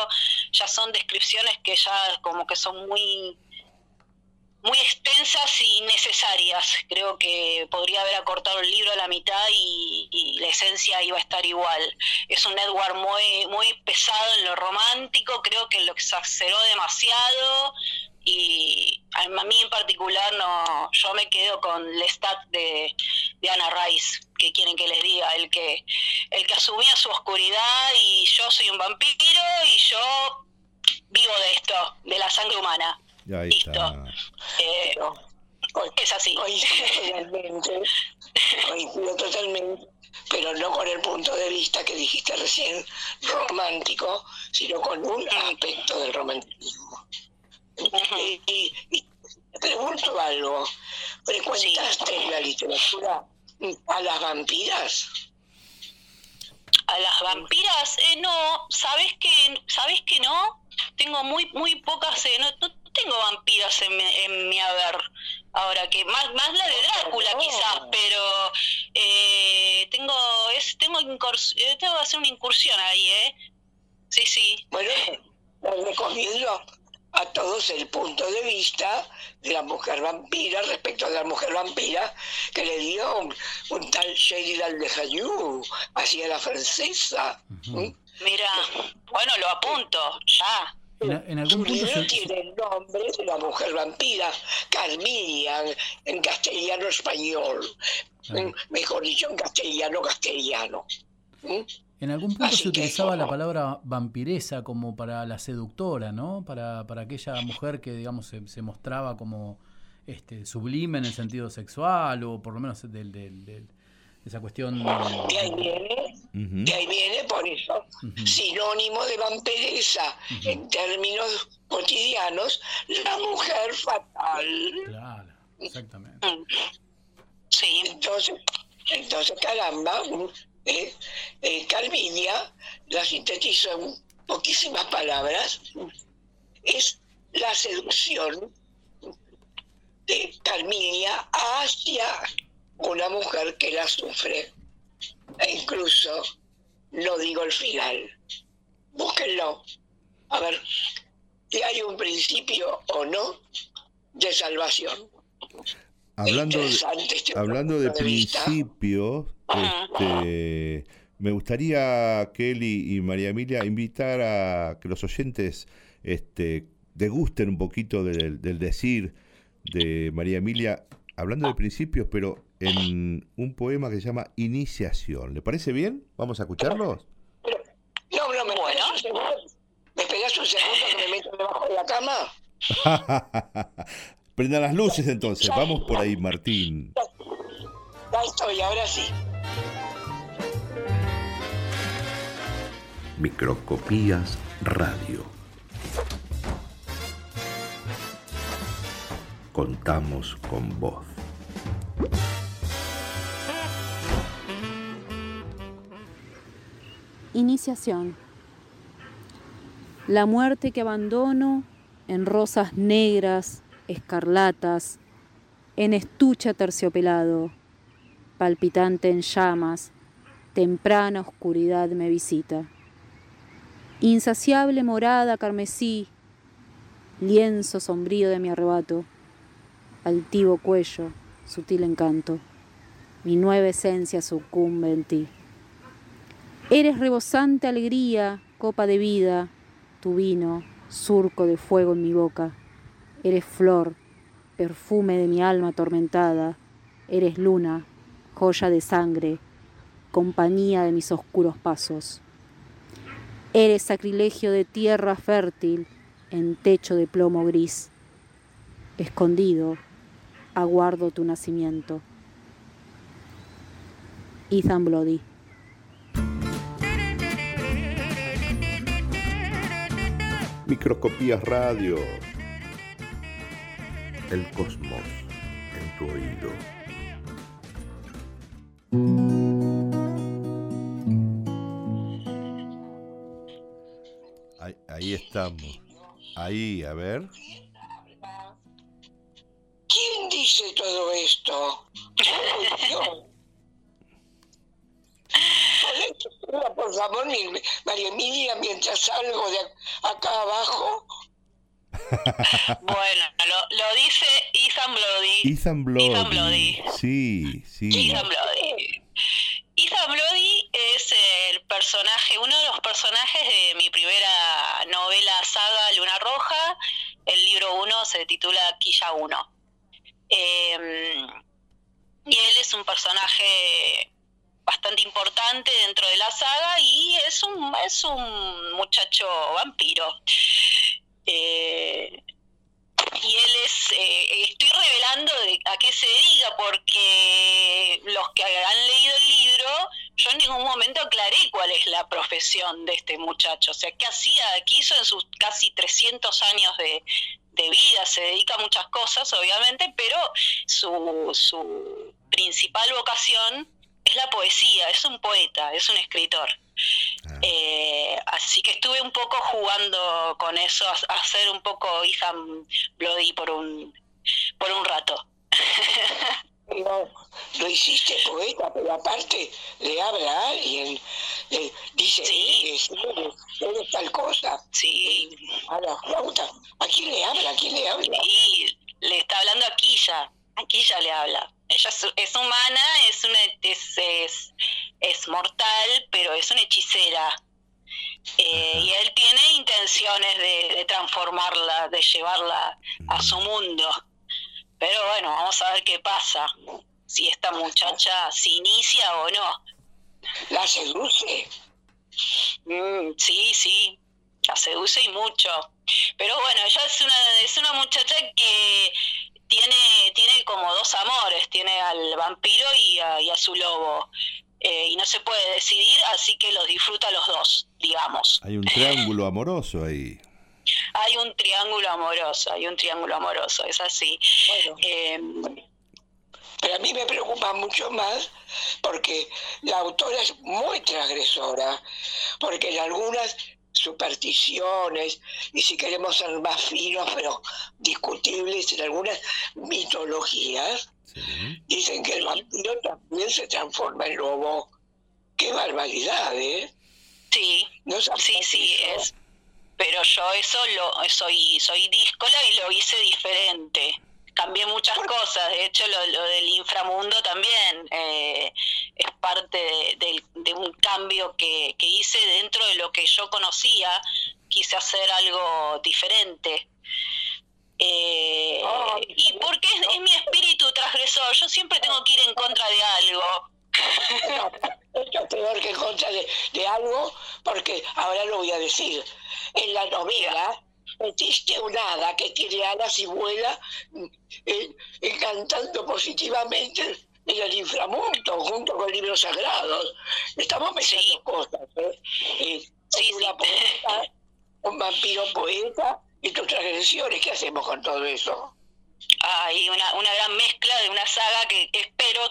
ya son descripciones que ya como que son muy muy extensas y necesarias. Creo que podría haber acortado el libro a la mitad y, la esencia iba a estar igual. Es un Edward muy, muy pesado en lo romántico, creo que lo exageró demasiado y a mí en particular no yo me quedo con Lestat de, de Anna Rice que quieren que les diga el que el que asumía su oscuridad y yo soy un vampiro y yo vivo de esto de la sangre humana Ahí Listo. está. Eh, es así Coincido totalmente, coincido totalmente, pero no con el punto de vista que dijiste recién romántico, sino con un aspecto del romanticismo. Y, y- Te pregunto algo. ¿Frecuentaste en la literatura a las vampiras? A las vampiras, eh, no, ¿sabes que ¿Sabes que no? Tengo muy muy pocas, eh, no, no tengo vampiras en, mi- en mi haber. Ahora que más más la de Drácula quizás, pero eh, tengo es tengo incurs- eh, tengo que hacer una incursión ahí, ¿eh? Sí, sí. Bueno, les recomiendo a todos el punto de vista de la mujer vampira respecto a la mujer vampira que le dio un, un tal Sheridan de Hayou hacia la francesa. ¿Mm? Mira, bueno, lo apunto, ya. En, en algún punto se- tiene el nombre de la mujer vampira, Carmilian, en castellano español. Mm, Mejor dicho, en castellano castellano. ¿Mm? En algún punto Así se utilizaba la palabra vampiresa como para la seductora, ¿no? Para, para aquella mujer que, digamos, se, se mostraba como este, sublime en el sentido sexual o por lo menos del, del- del- de esa cuestión... De ahí viene, de ahí viene por eso, sinónimo de vampiresa en términos cotidianos, la mujer fatal. Claro, exactamente. Sí. Entonces, entonces caramba, eh, eh, Calvinia la sintetizó en poquísimas palabras, es la seducción de Carmilia hacia una mujer que la sufre. E incluso no digo el final. Búsquenlo. A ver si hay un principio o no de salvación. Hablando de, este hablando de principios, este, me gustaría, Kelly y María Emilia, invitar a que los oyentes este, degusten un poquito del, del decir de María Emilia, hablando de principios, pero en un poema que se llama Iniciación. ¿Le parece bien? ¿Vamos a escucharlos? No, no, me un segundo. ¿Me esperas un segundo que me meto debajo de la cama? Prendan las luces entonces, vamos por ahí, Martín. Ya estoy, ahora sí. Microscopías Radio. Contamos con vos. Iniciación. La muerte que abandono en rosas negras, escarlatas, en estuche terciopelado, palpitante en llamas, temprana oscuridad me visita. Insaciable morada carmesí, lienzo sombrío de mi arrebato, altivo cuello, sutil encanto, mi nueva esencia sucumbe en ti. Eres rebosante alegría, copa de vida, tu vino, surco de fuego en mi boca. Eres flor, perfume de mi alma atormentada. Eres luna, joya de sangre, compañía de mis oscuros pasos. Eres sacrilegio de tierra fértil en techo de plomo gris. Escondido, aguardo tu nacimiento. Ethan Bloody. Microscopías Radio. El cosmos en tu oído. Ahí, ahí estamos. Ahí, a ver. ¿Quién dice todo esto? Por favor, mi- María Emilia, mientras salgo de acá abajo, Bueno, lo, lo dice Ethan Bloody. Ethan Bloody. Ethan Bloody. Sí, sí. Ethan Bloody. Ethan Bloody es el personaje, uno de los personajes de mi primera novela saga Luna Roja. El libro 1 se titula Quilla 1. Eh, y él es un personaje bastante importante dentro de la saga y es un, es un muchacho vampiro. Eh, y él es, eh, estoy revelando de a qué se dedica porque los que han leído el libro, yo en ningún momento aclaré cuál es la profesión de este muchacho, o sea, qué hacía, qué hizo en sus casi 300 años de, de vida, se dedica a muchas cosas, obviamente, pero su, su principal vocación es la poesía, es un poeta, es un escritor. Eh, así que estuve un poco jugando con eso, a, a ser un poco Ethan Bloody por un, por un rato. No, lo hiciste poeta, pero aparte le habla a alguien, le dice, eres, eres, eres tal cosa. Sí. A la flauta. ¿A quién le habla? ¿A quién le habla? Y le está hablando a Quilla, a Quilla le habla. Ella es, es humana, es una es, es, es mortal, pero es una hechicera. Eh, y él tiene intenciones de, de transformarla, de llevarla a su mundo. Pero bueno, vamos a ver qué pasa. Si esta muchacha se inicia o no. ¿La seduce? Mm, sí, sí, la seduce y mucho. Pero bueno, ella es una, es una muchacha que tiene, tiene como dos amores, tiene al vampiro y a, y a su lobo. Eh, y no se puede decidir, así que los disfruta los dos, digamos. Hay un triángulo amoroso ahí. Hay un triángulo amoroso, hay un triángulo amoroso, es así. Eh, Pero a mí me preocupa mucho más porque la autora es muy transgresora, porque en algunas supersticiones, y si queremos ser más finos, pero discutibles, en algunas mitologías, dicen que el vampiro también se transforma en lobo. Qué barbaridad, ¿eh? Sí, sí, sí, es. Pero yo eso lo soy soy díscola y lo hice diferente. Cambié muchas cosas, de hecho lo, lo del inframundo también eh, es parte de, de- de un cambio que, que hice dentro de lo que yo conocía, quise hacer algo diferente. Eh, y porque es, es mi espíritu transgresor, yo siempre tengo que ir en contra de algo. Esto es peor que en contra de, de algo, porque ahora lo voy a decir. En la novela existe un hada que tiene alas y vuela eh, eh, cantando positivamente en el inframundo, junto con libros sagrados. Estamos pensando cosas. ¿eh? Eh, hay una poeta, un vampiro poeta y tus transgresiones. ¿Qué hacemos con todo eso? Hay una, una gran mezcla de una saga que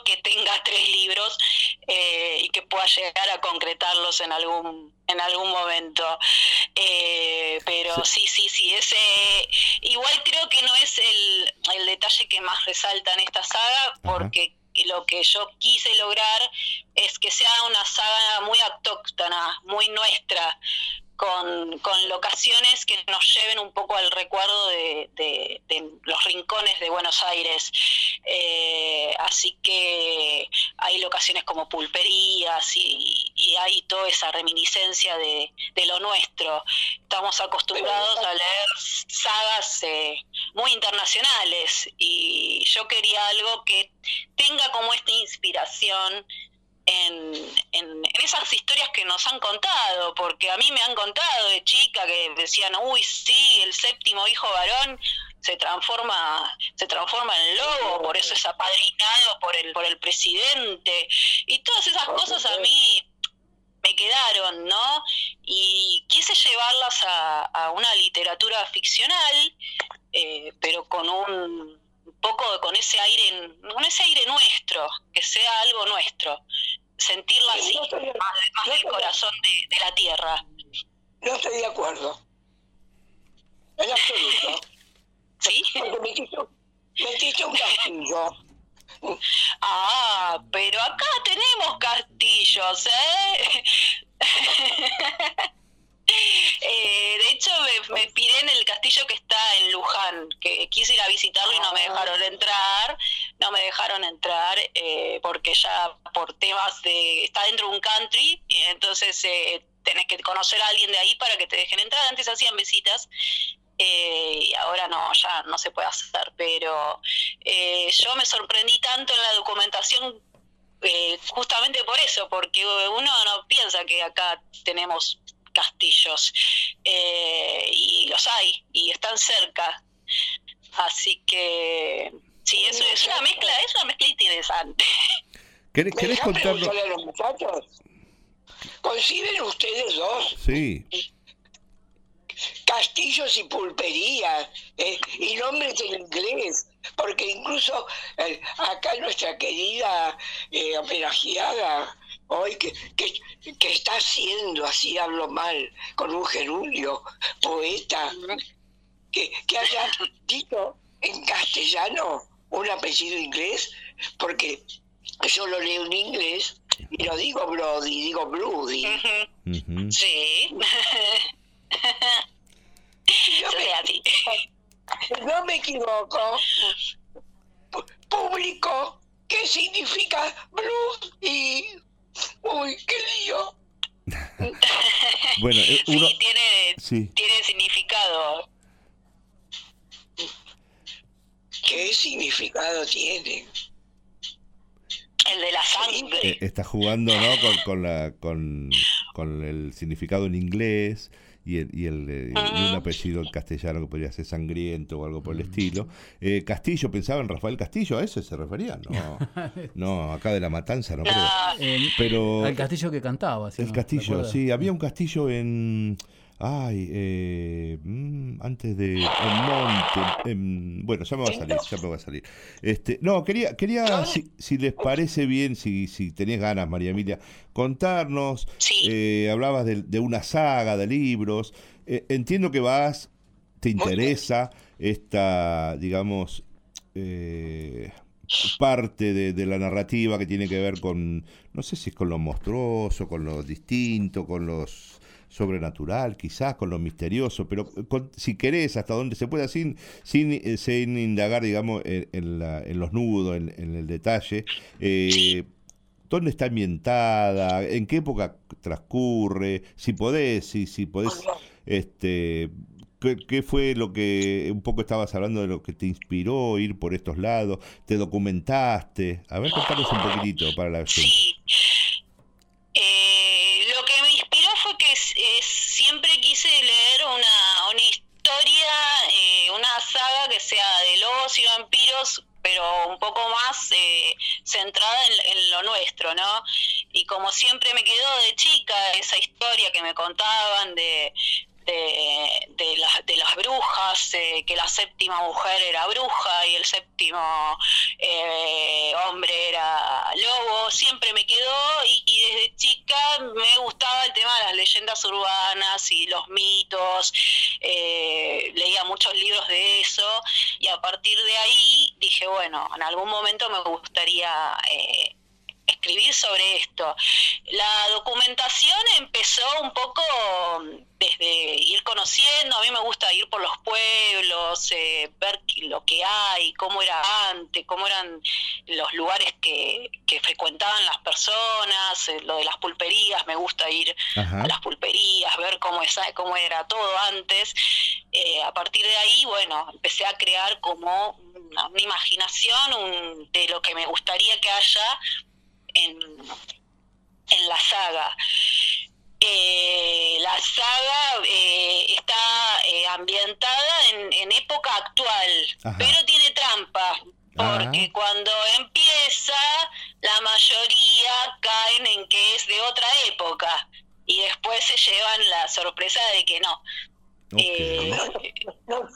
que tenga tres libros eh, y que pueda llegar a concretarlos en algún en algún momento. Eh, pero sí, sí, sí, ese igual creo que no es el, el detalle que más resalta en esta saga, porque lo que yo quise lograr es que sea una saga muy autóctona, muy nuestra, con, con locaciones que nos lleven un poco al recuerdo de, los rincones de Buenos Aires. Eh, así que hay locaciones como pulperías y, hay toda esa reminiscencia de, de lo nuestro. Estamos acostumbrados a leer sagas eh, muy internacionales y yo quería algo que tenga como esta inspiración en, en, en esas historias que nos han contado, porque a mí me han contado de chica que decían, uy, sí, el séptimo hijo varón se transforma se transforma en lobo, por eso es apadrinado por el por el presidente y todas esas cosas a mí me quedaron, ¿no? Y quise llevarlas a, a una literatura ficcional, eh, pero con un, un poco con ese aire, con ese aire nuestro, que sea algo nuestro, sentirlo así, más, de- más del corazón de, de la tierra. No estoy de acuerdo. En absoluto. ¿Sí? Porque metiste, metiste un castillo. Ah, pero acá tenemos castillos, ¿eh? Eh, de hecho, me, me piré en el castillo que está en Luján, que quise ir a visitarlo y no me dejaron entrar, no me dejaron entrar eh, porque ya por temas de... está dentro de un country, y entonces eh, tenés que conocer a alguien de ahí para que te dejen entrar. Antes hacían visitas eh, y ahora no, ya no se puede hacer, pero eh, yo me sorprendí tanto en la documentación eh, justamente por eso, porque uno no piensa que acá tenemos castillos eh, y los hay y están cerca, así que sí, eso es una mezcla, es una mezcla interesante. ¿Querés, ¿Me querés contarnos? a los muchachos? ¿Coinciden ustedes dos Sí. castillos y pulperías eh, y nombres en inglés, porque incluso eh, acá nuestra querida eh, homenajeada hoy que, que, que está haciendo, así hablo mal, con un gerundio, poeta, que, que haya dicho en castellano un apellido inglés, porque yo lo leo en inglés y no digo Brody, digo Bloody. Ujú. Sí. Yo me, no me equivoco. Público, ¿qué significa blues? Uy, qué lío. Bueno, eh, uno, Sí, tiene, sí. tiene significado. ¿Qué significado tiene? El de la sangre. eh, está jugando ¿no? con, con, la, con, con el significado en inglés y, el, y, el, eh, y un apellido en castellano que podría ser sangriento o algo por el estilo. Eh, Castillo, pensaba en Rafael Castillo, ¿a ese se refería? No, no acá de la matanza no creo. Pero al castillo que cantaba. ¿sí, el no? castillo, sí, había un castillo en... Ay, eh, mm, antes de en Monte, en- bueno, ya me va a salir, ya me va a salir. Este, no, quería, quería, si, si les parece bien, si, si tenés ganas, María Emilia, contarnos. eh, hablabas de, de una saga de libros. Eh, entiendo que vas, te interesa esta, digamos, eh, parte de, de la narrativa que tiene que ver con, no sé si es con lo monstruoso, con lo distinto, con los sobrenatural, quizás con lo misterioso, pero con- si querés, hasta donde se pueda, sin, sin, eh, sin indagar, digamos, en, en la- en los nudos, en, en el detalle, eh, ¿dónde está ambientada? ¿En qué época transcurre? Si podés, si, si podés, este... ¿Qué, qué fue lo que un poco estabas hablando de lo que te inspiró ir por estos lados? ¿Te documentaste? A ver, contanos un poquitito para la gente. Eh, lo que me inspiró fue que es- es- siempre quise leer una, una historia, eh, una saga que sea de lobos y vampiros, pero un poco más eh, centrada en, en lo nuestro, ¿no? Y como siempre me quedó de chica esa historia que me contaban de, de, de las, brujas, eh, que la séptima mujer era bruja y el séptimo eh, hombre era lobo, siempre me quedó y, desde chica me gustaba el tema de las leyendas urbanas y los mitos, eh, leía muchos libros de eso y a partir de ahí dije, bueno, en algún momento me gustaría... escribir sobre esto. La documentación empezó un poco desde conociendo, a mí me gusta ir por los pueblos, eh, ver lo que hay, cómo era antes, cómo eran los lugares que, que frecuentaban las personas, eh, lo de las pulperías, me gusta ir Ajá. a las pulperías, ver cómo, era todo antes. Eh, a partir de ahí, bueno, empecé a crear como una, una imaginación un- de lo que me gustaría que haya en, en la saga. Eh, la saga eh, está eh, ambientada en, en época actual, Ajá. pero tiene trampa, porque cuando empieza la mayoría caen en que es de otra época y después se llevan la sorpresa de que no. Eh, No, no,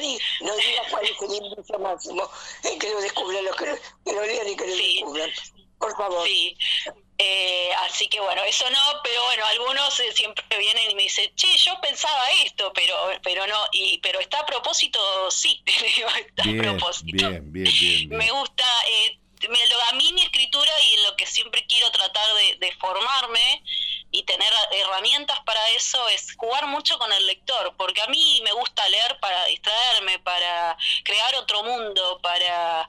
di- no digas cuál es el índice máximo en que lo descubran los que, lo- que lo lean y que lo descubran. Por favor. Sí. Eh, así que bueno, eso no, pero bueno, algunos eh, siempre vienen y me dicen, che, yo pensaba esto, pero pero no, y pero está a propósito, sí, está a propósito. bien, bien, bien, bien. Me gusta, eh, me- lo- a mí mi escritura y en lo que siempre quiero tratar de, de formarme y tener herramientas para eso es jugar mucho con el lector, porque a mí me gusta leer para distraerme, para crear otro mundo, para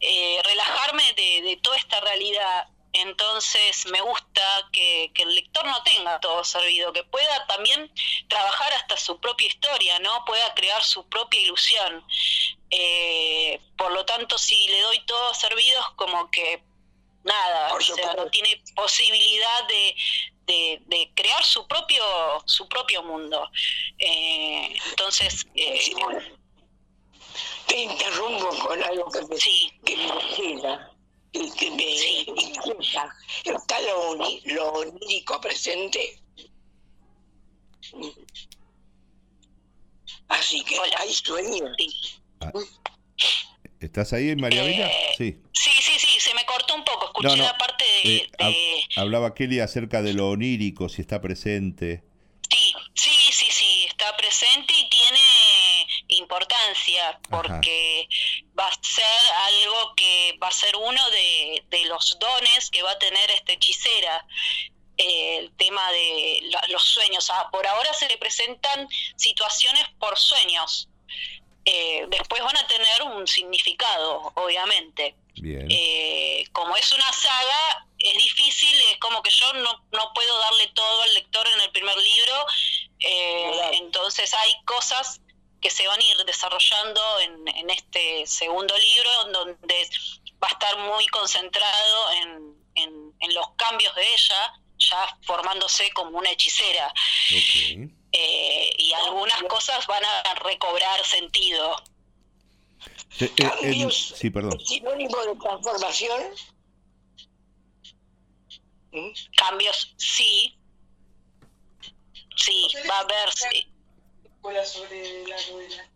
eh, relajarme de, de toda esta realidad. Entonces me gusta que, que el lector no tenga todo servido, que pueda también trabajar hasta su propia historia, ¿no? Pueda crear su propia ilusión. Eh, por lo tanto, si le doy todo servido es como que nada, o sea, no tiene posibilidad de, de, de crear su propio su propio mundo. Eh, entonces, eh, Te interrumpo con algo que me, que me llena y que me inquieta. ¿Está lo, uni- lo onírico presente? Así que hay sueños. ¿Estás ahí, María Vila? Eh, Sí. Sí, sí, sí, se me cortó un poco. Escuché No, no, la parte de, Eh, hab- hablaba Kelly acerca de lo onírico, si está presente. Sí, sí, sí, está presente y tiene importancia porque va a ser algo que va a ser uno de, de los dones que va a tener esta hechicera. eh, el tema de los sueños. Ah, por ahora se le presentan situaciones por sueños. Eh, después van a tener un significado, obviamente. Bien. Eh, como es una saga, es difícil, es como que yo no, no puedo darle todo al lector en el primer libro, eh, entonces hay cosas que se van a ir desarrollando en, en este segundo libro, donde va a estar muy concentrado en, en- en los cambios de ella, ya formándose como una hechicera. Eh, y algunas cosas van a recobrar sentido. Se- eh, en- Cambios. sí, perdón. Sinónimo de transformación. ¿Mm? Cambios, sí. Sí, va a haber, sí. Sobre la rueda.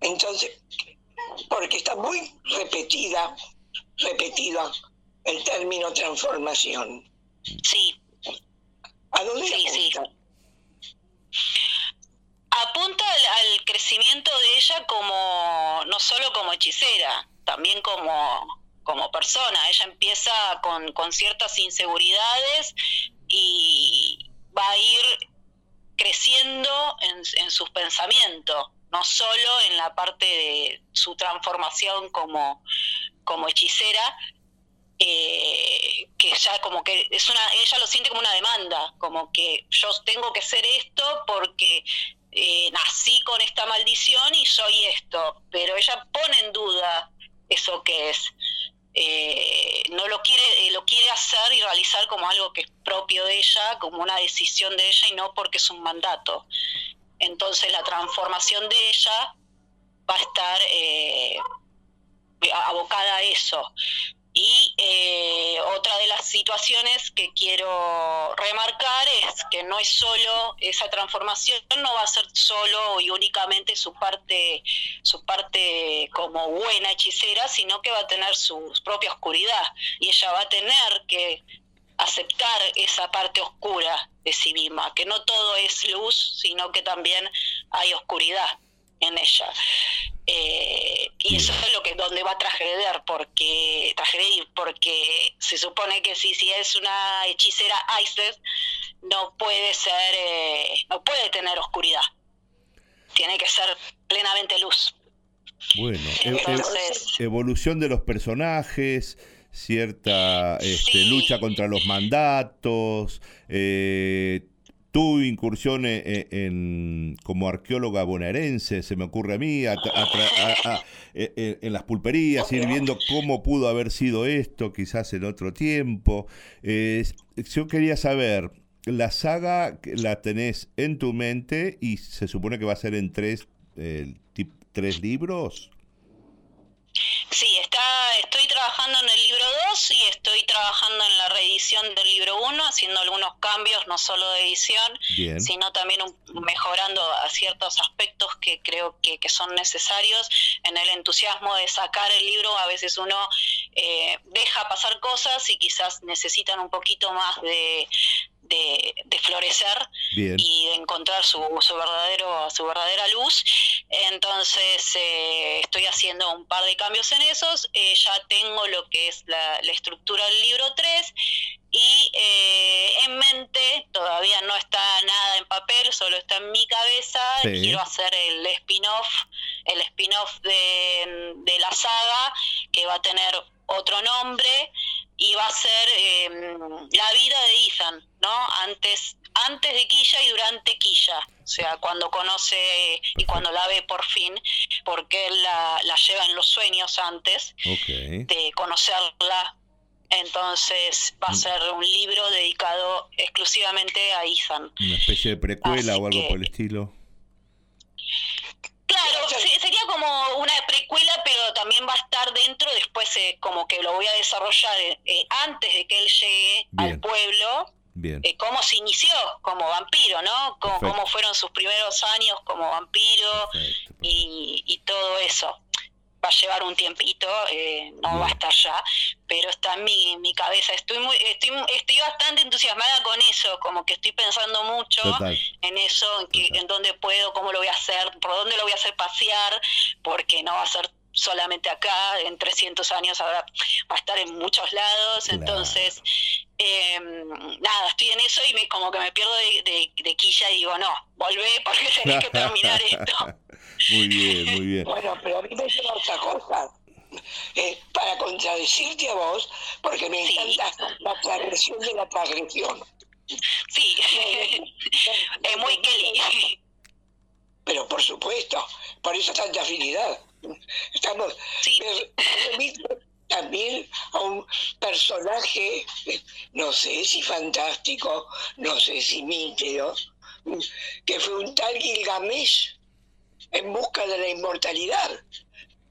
Entonces, porque está muy repetida, repetida el término transformación. Sí. ¿A dónde Sí, sí. apunta? Apunta al, al crecimiento de ella como, no solo como hechicera, también como, como persona. Ella empieza con, con ciertas inseguridades y va a ir creciendo en, sus pensamientos, no solo en la parte de su transformación como, como hechicera, eh, que ya como que es una, ella lo siente como una demanda, como que yo tengo que ser esto porque eh, nací con esta maldición y soy esto, pero ella pone en duda eso que es. Eh, no lo quiere, eh, lo quiere hacer y realizar como algo que es propio de ella, como una decisión de ella y no porque es un mandato. Entonces la transformación de ella va a estar eh, abocada a eso. Y eh, otra de las situaciones que quiero remarcar es que no es solo esa transformación, no va a ser solo y únicamente su parte, su parte como buena hechicera, sino que va a tener su propia oscuridad. Y ella va a tener que aceptar esa parte oscura de sí misma, que no todo es luz, sino que también hay oscuridad en ella. Eh, y eso es lo que donde va a tragediar, porque tragredir, porque se supone que si, si es una hechicera Isis, no puede ser, eh, no puede tener oscuridad. Tiene que ser plenamente luz. Bueno, e- e- Entonces- evolución de los personajes, cierta este, lucha contra los mandatos, eh, tu incursión e- e- en, como arqueóloga bonaerense, se me ocurre a mí, a- a tra- a- a- e- e- en las pulperías, ir viendo cómo pudo haber sido esto, quizás en otro tiempo. Eh, yo quería saber, la saga la tenés en tu mente y se supone que va a ser en tres, eh, tres libros. Sí, está, estoy trabajando en el libro 2 y estoy trabajando en la reedición del libro 1, haciendo algunos cambios, no solo de edición, Bien. sino también un- mejorando a ciertos aspectos que creo que, que son necesarios. En el entusiasmo de sacar el libro, a veces uno eh, deja pasar cosas y quizás necesitan un poquito más de, de, de florecer Bien. y de encontrar su, su verdadero su verdadera luz entonces eh, estoy haciendo un par de cambios en esos Eh, ya tengo lo que es la, la estructura del libro 3 y eh, en mente todavía no está nada en papel solo está en mi cabeza Sí. quiero hacer el spin-off el spin-off de, de la saga que va a tener otro nombre y va a ser eh, la vida de Ethan, ¿no? Antes, antes de Quilla y durante Quilla, o sea, cuando conoce y cuando la ve por fin, porque él la, la lleva en los sueños antes de conocerla. Entonces va a ser un libro dedicado exclusivamente a Ethan. Una especie de precuela Así o algo que- por el estilo. Claro, se- sería como una precuela, pero también va a estar dentro, después eh, como que lo voy a desarrollar eh, eh, antes de que él llegue al pueblo, Bien. eh, cómo se inició como vampiro, ¿no? Cómo, cómo fueron sus primeros años como vampiro Perfecto. y, y todo eso. Va a llevar un tiempito, eh, no va a estar ya, pero está en mi, mi cabeza. Estoy muy, estoy, estoy bastante entusiasmada con eso, como que estoy pensando mucho Total. en eso, en, que, en dónde puedo, cómo lo voy a hacer, por dónde lo voy a hacer pasear, porque no va a ser solamente acá, en 300 años ahora va a estar en muchos lados, Claro. entonces, eh, nada, estoy en eso y me, como que me pierdo de, de, de quilla y digo, no, volvé porque tenés que terminar esto. Muy bien, muy bien. Bueno, pero a mí me lleva otra cosa. Eh, para contradecirte a vos, porque me Sí. encanta la transgresión de la transgresión. Sí, es muy Kelly. Pero por supuesto, por eso tanta afinidad. Estamos. Sí. me remito también a un personaje, eh, no sé si fantástico, no sé si mítico, que fue un tal Gilgamesh en busca de la inmortalidad.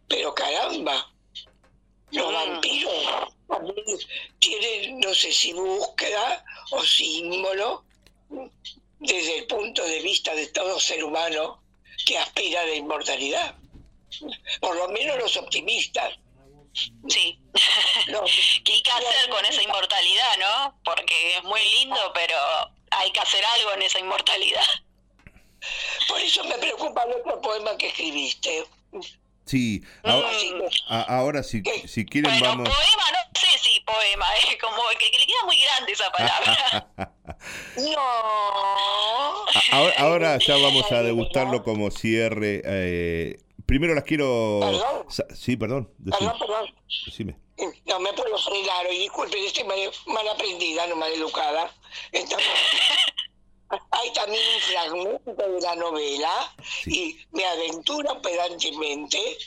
Pero caramba, los Mm. vampiros también tienen, no sé si búsqueda o símbolo, desde el punto de vista de todo ser humano que aspira a la inmortalidad. Por lo menos los optimistas. Sí. ¿Qué hay que hacer con esa inmortalidad, no? Porque es muy lindo, pero hay que hacer algo en esa inmortalidad. Por eso me preocupa el otro poema que escribiste. Sí, ahora, ahora si, si quieren Bueno, vamos... poema, no sé si poema, es como que, que le queda muy grande esa palabra. No. Ahora, ahora ya vamos a degustarlo como cierre. eh, primero las quiero... ¿Perdón? Sí, perdón. decime, Perdón, perdón. decime. No me puedo frenar hoy, disculpen, estoy mal, mal aprendida, no mal educada. hay también un fragmento de la novela y me aventuro pedantemente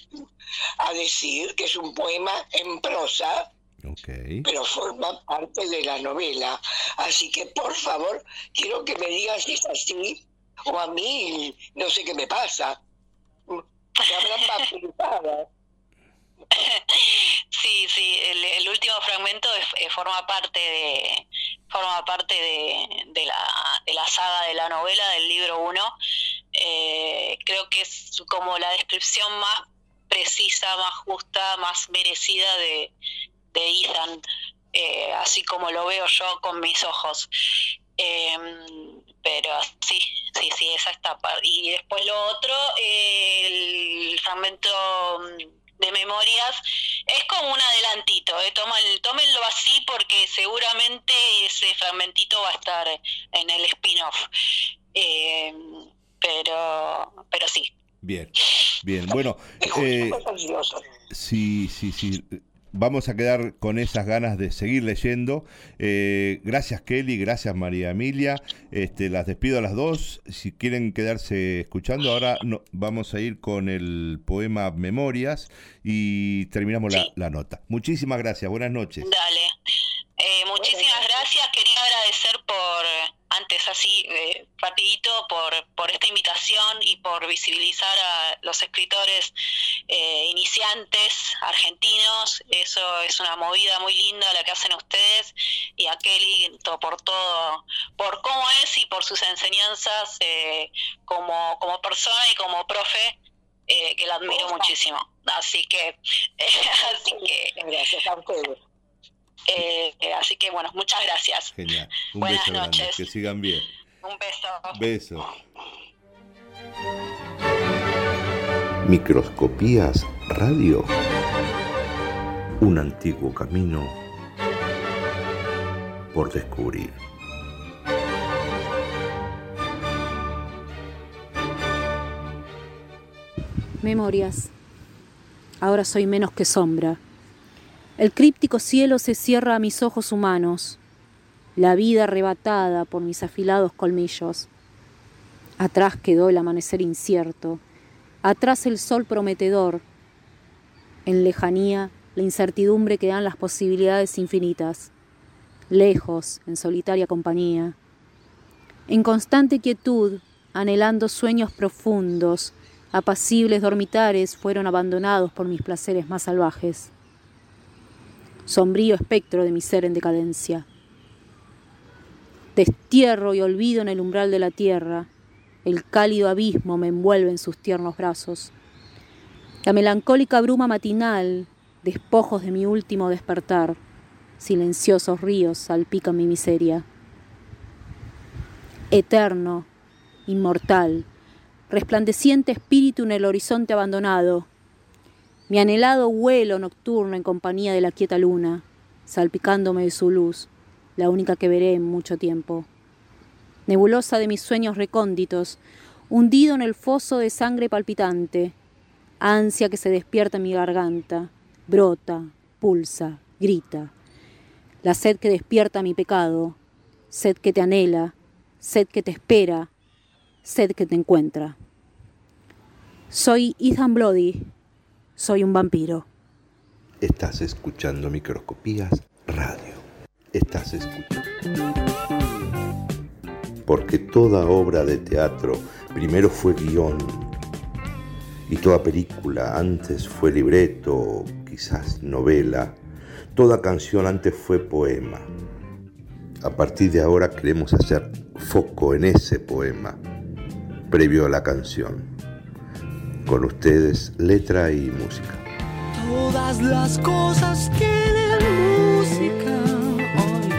a decir que es un poema en prosa, pero forma parte de la novela. Así que, por favor, quiero que me digas si es así o a mí no sé qué me pasa. Me habrán. Sí, sí, el, último fragmento eh, forma parte de forma parte de, de la, de la saga de la novela del libro 1. creo que es como la descripción más precisa, más justa, más merecida de, de Ethan, eh, así como lo veo yo con mis ojos. Em, pero sí, sí, sí, esa está. Y después lo otro, eh, el fragmento mm, de memorias, es como un adelantito, eh, tómenlo así porque seguramente ese fragmentito va a estar en el spin-off. Eh, pero, pero sí. Bien, bien. Bueno, eh, sí, sí, sí. Vamos a quedar con esas ganas de seguir leyendo. Eh, gracias Kelly, gracias María Emilia. Este, las despido a las dos. Si quieren quedarse escuchando, ahora no, vamos a ir con el poema Memorias y terminamos la, la nota. Muchísimas gracias, buenas noches. Dale. Eh, muchísimas gracias. Quería agradecer por, antes así, eh, rapidito, por, por esta invitación y por visibilizar a los escritores eh, iniciantes argentinos. Eso es una movida muy linda la que hacen ustedes y a Kelly por todo, por cómo es y por sus enseñanzas eh, como, como persona y como profe. Eh, que la admiro muchísimo así que así que Gracias a ustedes. eh, eh, así que bueno, muchas gracias. Genial. Un Buenas beso grande. noches. Que sigan bien. Un beso. Beso. Microscopías Radio. Un antiguo camino por descubrir. Memorias. Ahora soy menos que sombra. El críptico cielo se cierra a mis ojos humanos, la vida arrebatada por mis afilados colmillos. Atrás quedó el amanecer incierto, atrás el sol prometedor, en lejanía la incertidumbre que dan las posibilidades infinitas, lejos, en solitaria compañía, en constante quietud, anhelando sueños profundos, apacibles dormitares fueron abandonados por mis placeres más salvajes. Sombrío espectro de mi ser en decadencia. Destierro y olvido en el umbral de la tierra. El cálido abismo me envuelve en sus tiernos brazos. La melancólica bruma matinal, despojos de mi último despertar, silenciosos ríos salpican mi miseria. Eterno, inmortal, resplandeciente espíritu en el horizonte abandonado, mi anhelado vuelo nocturno en compañía de la quieta luna, salpicándome de su luz, la única que veré en mucho tiempo. Nebulosa de mis sueños recónditos, hundido en el foso de sangre palpitante, ansia que se despierta en mi garganta, brota, pulsa, grita. La sed que despierta mi pecado, sed que te anhela, sed que te espera, sed que te encuentra. Soy Ethan Bloody, soy un vampiro. Estás escuchando Microscopías Radio. Estás escuchando. Porque toda obra de teatro primero fue guion y toda película antes fue libreto, quizás novela, toda canción antes fue poema. A partir de ahora queremos hacer foco en ese poema, previo a la canción. Con ustedes, letra y música. Todas las cosas tienen música hoy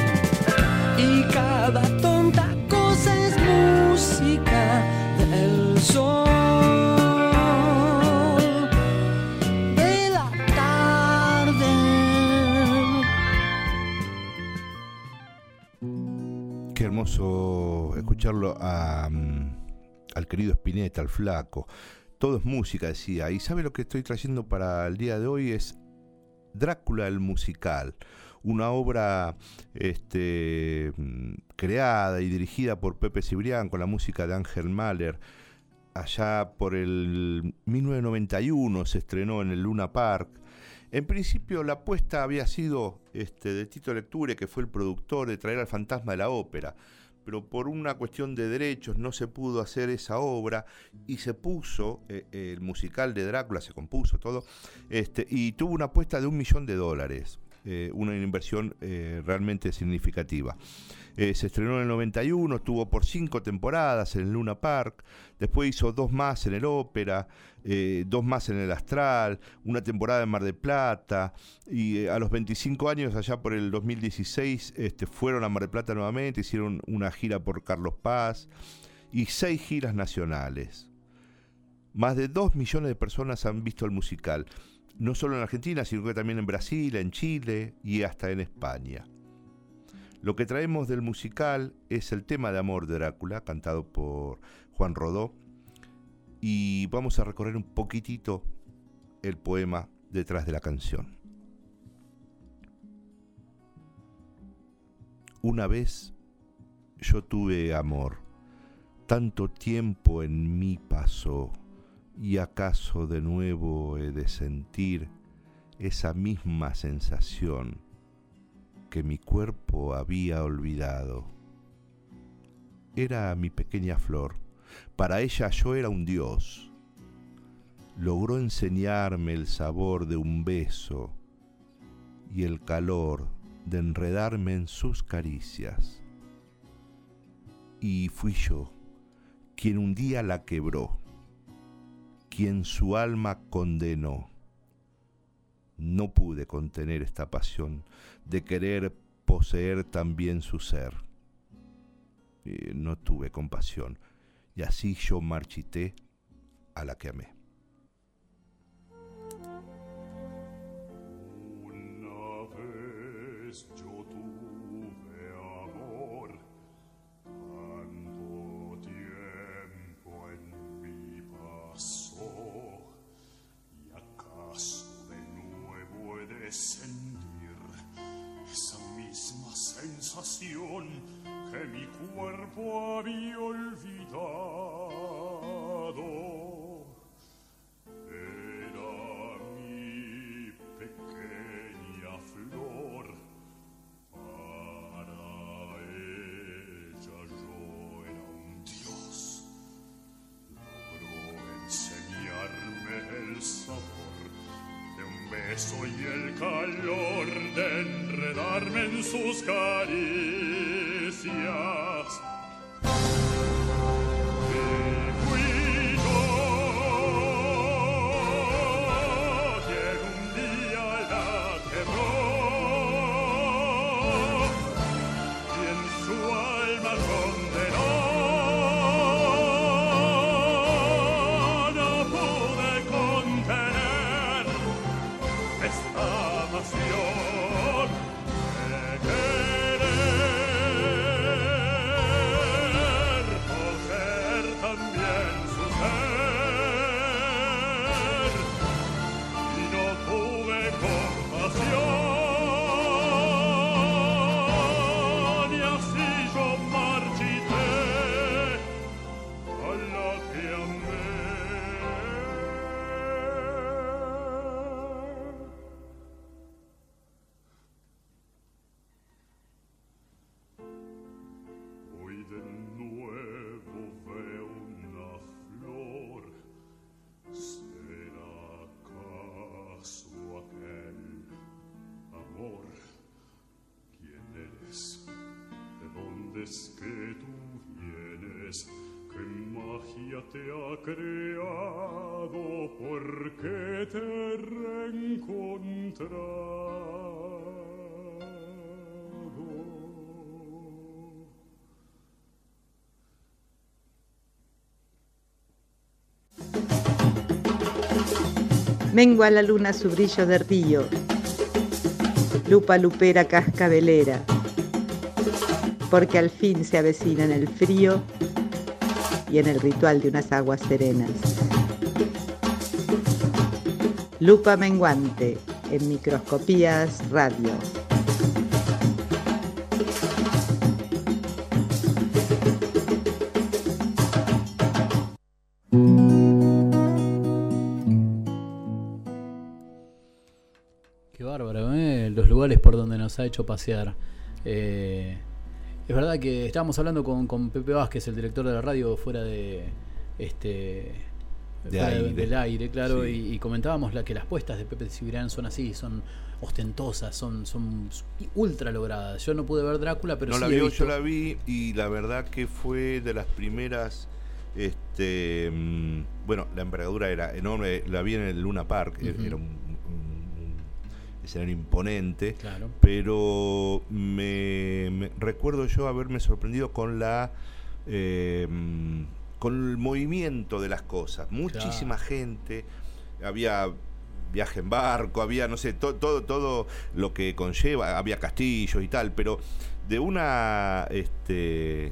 y cada tonta cosa es música del sol de la tarde. Qué hermoso escucharlo a, al querido Spinetta, al flaco. Todo es música, decía. Y sabe lo que estoy trayendo para el día de hoy es Drácula el musical, una obra este, creada y dirigida por Pepe Cibrián con la música de Ángel Mahler. Allá por el 1991 se estrenó en el Luna Park. En principio la apuesta había sido este, de Tito Lecture, que fue el productor de Traer al Fantasma de la Ópera pero por una cuestión de derechos no se pudo hacer esa obra y se puso eh, el musical de Drácula, se compuso todo, este, y tuvo una apuesta de un millón de dólares, eh, una inversión eh, realmente significativa. Se estrenó en el 91, estuvo por cinco temporadas en el Luna Park, después hizo dos más en el Ópera, dos más en el Astral, una temporada en Mar del Plata, y a los 25 años, allá por el 2016, este, fueron a Mar del Plata nuevamente, hicieron una gira por Carlos Paz y seis giras nacionales. Más de dos millones de personas han visto el musical, no solo en Argentina, sino que también en Brasil, en Chile y hasta en España. Lo que traemos del musical es el tema de amor de Drácula, cantado por Juan Rodó, y vamos a recorrer un poquitito el poema detrás de la canción. Una vez yo tuve amor, tanto tiempo en mí pasó, y acaso de nuevo he de sentir esa misma sensación que mi cuerpo había olvidado. Era mi pequeña flor, para ella yo era un dios. Logró enseñarme el sabor de un beso y el calor de enredarme en sus caricias. Y fui yo quien un día la quebró, quien su alma condenó. No pude contener esta pasión de querer poseer también su ser. Eh, no tuve compasión y así yo marchité a la que amé. Una vez yo que mi cuerpo había olvidado. Mengua la luna su brillo de río, lupa lupera cascabelera, porque al fin se avecina en el frío y en el ritual de unas aguas serenas. Lupa menguante en microscopías radio. Nos ha hecho pasear. Eh, es verdad que estábamos hablando con, con Pepe Vázquez, el director de la radio, fuera de este De fuera aire. del aire, claro, Sí. y, y comentábamos la, que las puestas de Pepe Cibrián son así, son ostentosas, son, son ultra logradas. Yo no pude ver Drácula, pero no sí la he visto- yo la vi y la verdad que fue de las primeras. Este, mm, bueno, la envergadura era enorme. La vi en el Luna Park, e- era un escenario imponente. Claro. Pero me, recuerdo yo haberme sorprendido con la. eh, con el movimiento de las cosas. Muchísima gente. Había viaje en barco, había, no sé, to- todo, todo lo que conlleva, había castillos y tal, pero de una, este,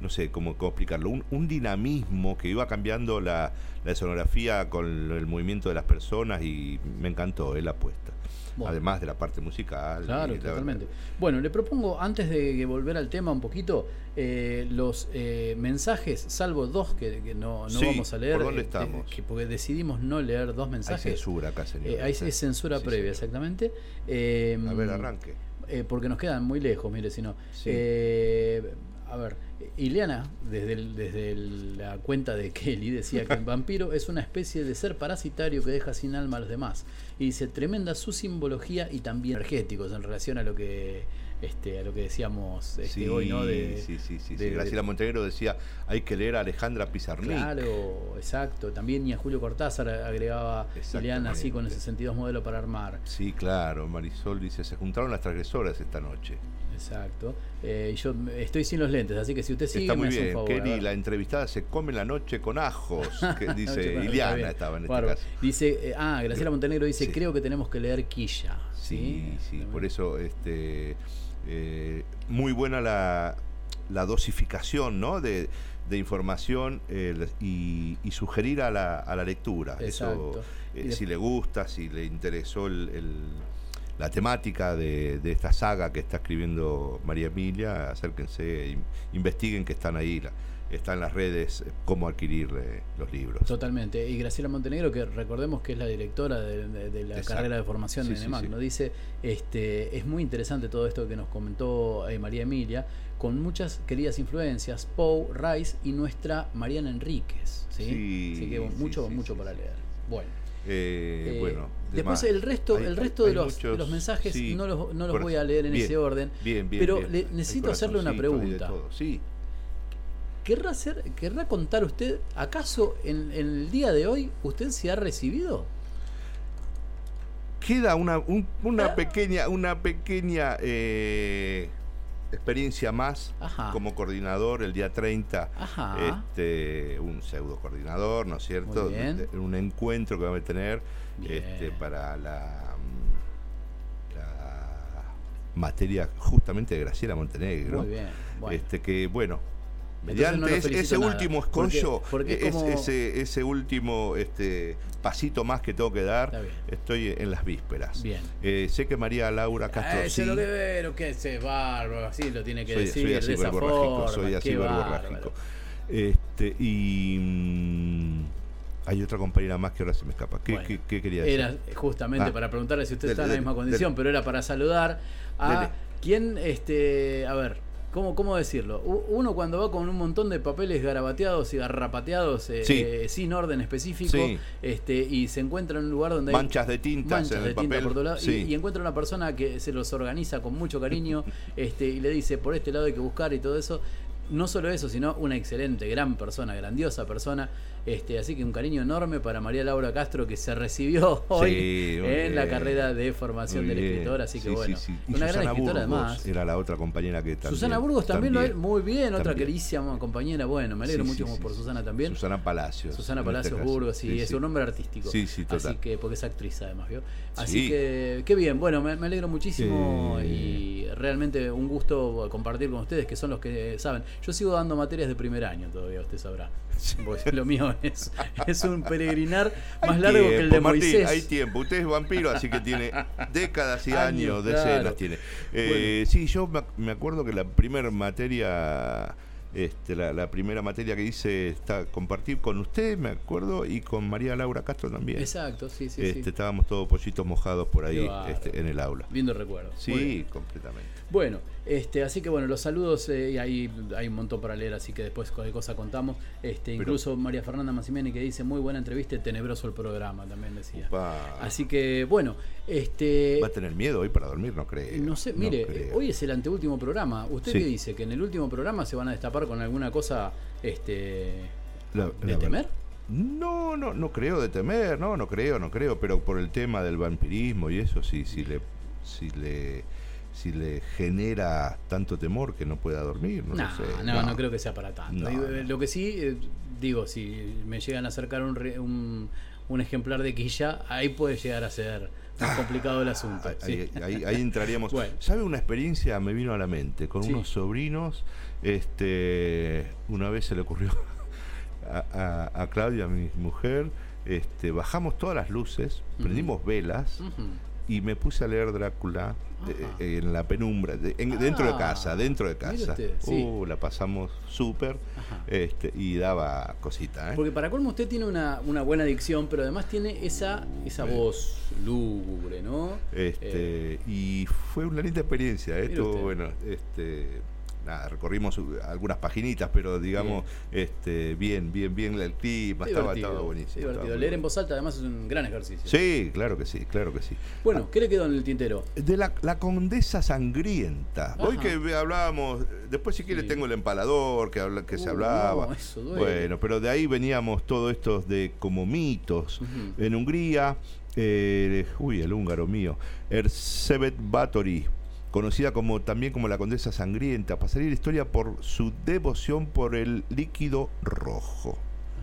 no sé cómo, cómo explicarlo, un, un dinamismo que iba cambiando la, la escenografía con el movimiento de las personas y me encantó eh, la apuesta. Bueno. Además de la parte musical. Claro, totalmente. Bueno, le propongo, antes de volver al tema un poquito, eh, los eh, mensajes, salvo dos que, que no, no Sí, vamos a leer. ¿por dónde eh, estamos? que porque decidimos no leer dos Hay mensajes. censura acá, señor. Eh, hay es censura Sí, previa, señor. exactamente. A ver, arranque. eh, porque nos quedan muy lejos, mire, si no. Sí. Eh, a ver, Ileana, desde, el- desde el- la cuenta de Kelly, decía que el vampiro es una especie de ser parasitario que deja sin alma a los demás. Y dice, tremenda su simbología y también energéticos en relación a lo que este, a lo que decíamos este, Sí, hoy, ¿no? De, sí, sí, sí, sí. Graciela Montenegro decía, hay que leer a Alejandra Pizarnik. Claro, exacto. También y a Julio Cortázar agregaba Ileana así con ese sentido modelo para armar. Sí, claro. Marisol dice, se juntaron las transgresoras esta noche. Exacto. Eh, y yo estoy sin los lentes, así que si usted sigue, Está muy me hace un bien, favor. ver. la entrevistada se come la noche con ajos, que dice Iliana estaba en este caso. Dice, eh, ah, Graciela Montenegro dice, Sí. creo que tenemos que leer Quilla. Sí, sí, por eso este eh, muy buena la, la dosificación ¿no? de, de información eh, y, y sugerir a la, a la lectura. Exacto. Eso, eh, si le gusta, si le interesó el- el- la temática de, de esta saga que está escribiendo María Emilia, acérquense, in- investiguen que están ahí, la- está en las redes, eh, cómo adquirir eh, los libros. Totalmente. Y Graciela Montenegro, que recordemos que es la directora de, de- de la Exacto. carrera de formación Sí, de sí, ENEMAC, sí. ¿no? dice, este, es muy interesante todo esto que nos comentó eh, María Emilia, con muchas queridas influencias, Poe, Rice y nuestra Mariana Enríquez. ¿sí? Sí, Así que mucho, mucho para leer. Bueno. Eh, Eh, bueno, después el resto, Hay- el hay- resto de, hay los, muchos- de los mensajes no los, no los voy a leer en bien, ese orden. Bien, bien, pero le- necesito hacerle una pregunta. Sí. ¿Querrá, hacer, ¿Querrá contar usted, acaso en, en el día de hoy usted se ha recibido? Queda una, un- Ah. una pequeña, una pequeña eh, experiencia más Ajá. como coordinador el día 30. Ajá. Este, un pseudo coordinador, ¿no es cierto? De- un encuentro que va a tener este, para la, mm, la materia justamente de Graciela Montenegro. Muy bien, bueno. Este que bueno. No Mediante ese, nada, último escollo, porque es- como- ese, ese último este, pasito más que tengo que dar, estoy en las vísperas. Bien. Eh, sé que María Laura Castro Ah, sí. lo que veo, que ese bárbaro, así lo tiene que soy, decir soy así de esa verborrágico, forma. soy así qué verborrágico. bárbaro. Este, y mm, hay otra compañera más que ahora se me escapa. ¿Qué, Bueno, qué- qué quería decir? Era justamente Ah. para preguntarle si usted Dele, está en la dele, misma condición, dele. pero era para saludar a quien, este, a ver, ¿cómo, cómo decirlo? Uno cuando va con un montón de papeles garabateados y garrapateados eh, Sí. eh, sin orden específico, Sí. este, y se encuentra en un lugar donde hay Manchas de tintas manchas en de el tinta papel. por todos lados, y- Sí. y, encuentra una persona que se los organiza con mucho cariño, este, y le dice por este lado hay que buscar y todo eso. No solo eso, sino una excelente, gran persona, grandiosa persona. Este, así que un cariño enorme para María Laura Castro que se recibió hoy Sí, en la carrera de formación Muy del escritor. Así que Sí, bueno, sí, una gran escritora Burgos además. Era la otra compañera que también. Susana Burgos también, lo también, muy bien, otra queridísima compañera. Bueno, me alegro mucho por. Susana también. Susana Palacios. Susana este Palacios. Burgos, sí, es un nombre artístico. Sí, sí, total. Así que, porque es actriz además, ¿vio? Así Sí. que, qué bien, bueno, me, me alegro muchísimo y realmente un gusto compartir con ustedes, que son los que saben. Yo sigo dando materias de primer año todavía, usted sabrá. Lo mío es, es un peregrinar más Hay largo que el de Martín, Moisés. hay tiempo. Usted es vampiro, así que tiene décadas y Años, años, claro. decenas tiene. Eh, Sí, yo me ac- me acuerdo que la primera materia, este, la, la primera materia que hice está compartir con usted, me acuerdo, y con María Laura Castro también. Exacto, sí, sí, Este, sí. Estábamos todos pollitos mojados por ahí este, en el aula. Lindo recuerdo. Muy Sí, completamente. Bueno, este, así que bueno, los saludos, eh, y ahí hay un montón para leer, así que después cualquier cosa contamos. Este, incluso María Fernanda Massimeni que dice muy buena entrevista tenebroso el programa, también decía. Así que bueno, este ¿Va a tener miedo hoy para dormir? No creo. no sé, mire, hoy es el anteúltimo programa. ¿Usted Sí. qué dice? ¿Que en el último programa se van a destapar con alguna cosa este La- de la temer? verdad- No, no, no creo de temer, no, no creo, no creo, pero por el tema del vampirismo y eso sí, sí le, sí le, si le genera tanto temor que no pueda dormir, no, sé. no, no creo que sea para tanto. Eh, Lo que sí, eh, digo, si me llegan a acercar un, re- un, un ejemplar de quilla, ahí puede llegar a ser más complicado el asunto. Ahí, sí. ahí- ahí- ahí entraríamos. Bueno. ¿Sabe una experiencia? Me vino a la mente con Sí. unos sobrinos. Este, una vez se le ocurrió a, a- a Claudia, mi mujer, este, bajamos todas las luces, prendimos velas. Y me puse a leer Drácula eh, en la penumbra, de- en- dentro de Ah, casa, dentro de casa. usted, sí. Uh, la pasamos súper este, y daba cosita. ¿eh? Porque para colmo usted tiene una, una buena dicción, pero además tiene esa, esa voz lúgubre, ¿no? Este, y fue una linda experiencia. ¿eh? Usted. bueno, este, nada, recorrimos uh, algunas paginitas, pero digamos, este, bien, bien, bien el clima, estaba, buenísimo. divertido. Leer en voz alta además es un gran ejercicio. Sí, claro que sí, claro que sí. Bueno, ¿qué le quedó en el tintero? De la, la condesa sangrienta. Hoy que hablábamos, después si quiere tengo el empalador que, habla, que se Uh, hablaba. no, eso duele. bueno, pero de ahí veníamos todos estos de como mitos. En Hungría, eh, uy, el húngaro mío, Erzsébet Báthory, conocida como también como la condesa sangrienta, pasaría la historia por su devoción por el líquido rojo.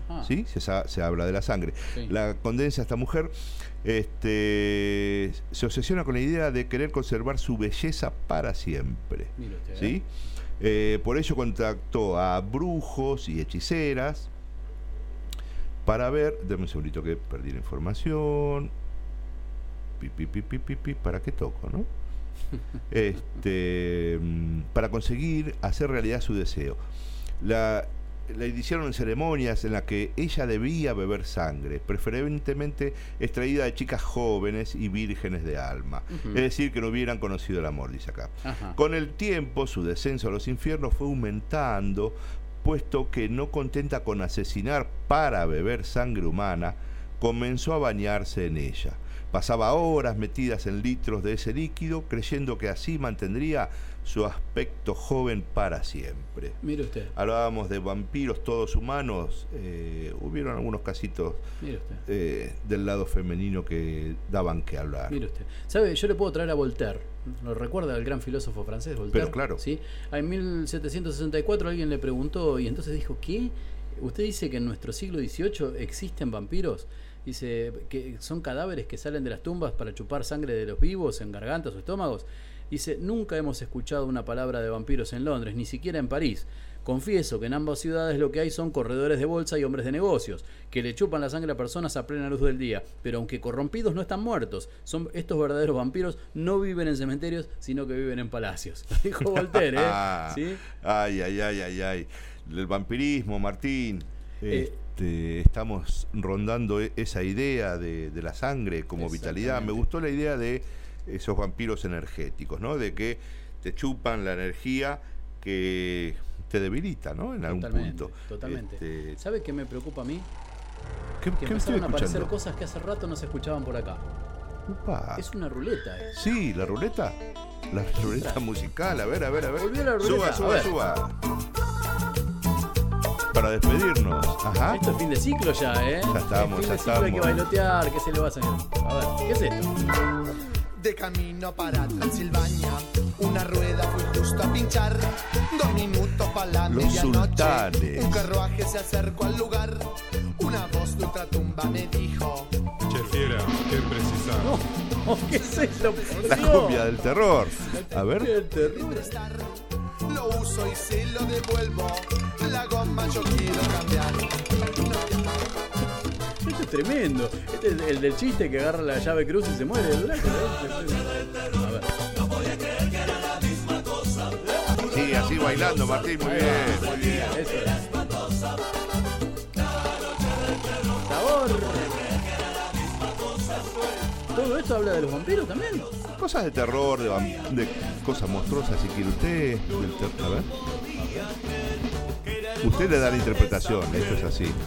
Ajá. ¿Sí? Se, habla de la sangre. Sí. La condensa, esta mujer, este, se obsesiona con la idea de querer conservar su belleza para siempre. Usted, ¿eh? ¿sí? Eh, por ello contactó a brujos y hechiceras para ver, deme un segundito que perdí la información. Pi, pi, ¿Para qué toco, no? este, mm, para conseguir hacer realidad su deseo. La, la hicieron en ceremonias en las que ella debía beber sangre, preferentemente extraída de chicas jóvenes y vírgenes de alma. Es decir, que no hubieran conocido el amor, dice acá. Ajá. Con el tiempo, su descenso a los infiernos fue aumentando, puesto que no contenta con asesinar para beber sangre humana, comenzó a bañarse en ella. Pasaba horas metidas en litros de ese líquido, creyendo que así mantendría su aspecto joven para siempre. Mire usted. Hablábamos de vampiros todos humanos, eh, hubieron algunos casitos Mire usted. eh, del lado femenino que daban que hablar. Mire usted. ¿Sabe? Yo le puedo traer a Voltaire. ¿Lo recuerda al gran filósofo francés, Voltaire? Pero claro. ¿Sí? En 1764 alguien le preguntó y entonces dijo, ¿qué? ¿Usted dice que en nuestro siglo XVIII existen vampiros? Dice que son cadáveres que salen de las tumbas para chupar sangre de los vivos en gargantas o estómagos. Dice, nunca hemos escuchado una palabra de vampiros en Londres, ni siquiera en París. Confieso que en ambas ciudades lo que hay son corredores de bolsa y hombres de negocios, que le chupan la sangre a personas a plena luz del día, pero aunque corrompidos no están muertos. Son, estos verdaderos vampiros no viven en cementerios, sino que viven en palacios. Dijo Voltaire, ¿eh? ¿Sí? Ay, ay, ay, ay, ay. El vampirismo, Martín. Eh, Este, estamos rondando e- esa idea de, de la sangre como vitalidad. Me gustó la idea de esos vampiros energéticos, ¿no? De que te chupan la energía que te debilita, ¿no? En algún Totalmente, punto. totalmente. Este, ¿Sabe qué me preocupa a mí? ¿Qué, que qué empezaron a aparecer cosas que hace rato no se escuchaban por acá. Upa. Es una ruleta, eh. Sí, la ruleta. La ruleta musical. A ver, a ver, a ver. Volvió la ruleta, Suba, suba, suba. Para despedirnos. Ajá. Esto es fin de ciclo ya, ¿eh? Ya estamos, Es fin ya de ciclo, Hay que estamos. bailotear, ¿qué se le va a hacer? A ver, ¿qué es esto? De camino para Transilvania, una rueda fui justo a pinchar. Dos minutos para la Los medianoche. sultanes. Un carruaje se acercó al lugar. Una voz de ultratumba me dijo: Che, fiera, ¿qué precisas? No, ¿qué es eso? La cumbia del terror. A ver. Qué terror. Lo uso y se lo devuelvo. La goma yo quiero cambiar. Esto es tremendo. Este es el del chiste que agarra la llave cruz y se muere. ¿no? A ver. Sí, así bailando, Martín. Muy bien, muy bien. Eso es. Sabor. ¿Todo esto habla de los vampiros también? Cosas de terror, de, vam- de cosas monstruosas, si quiere usted. del ter- A ver. Usted le da la interpretación, esto es así.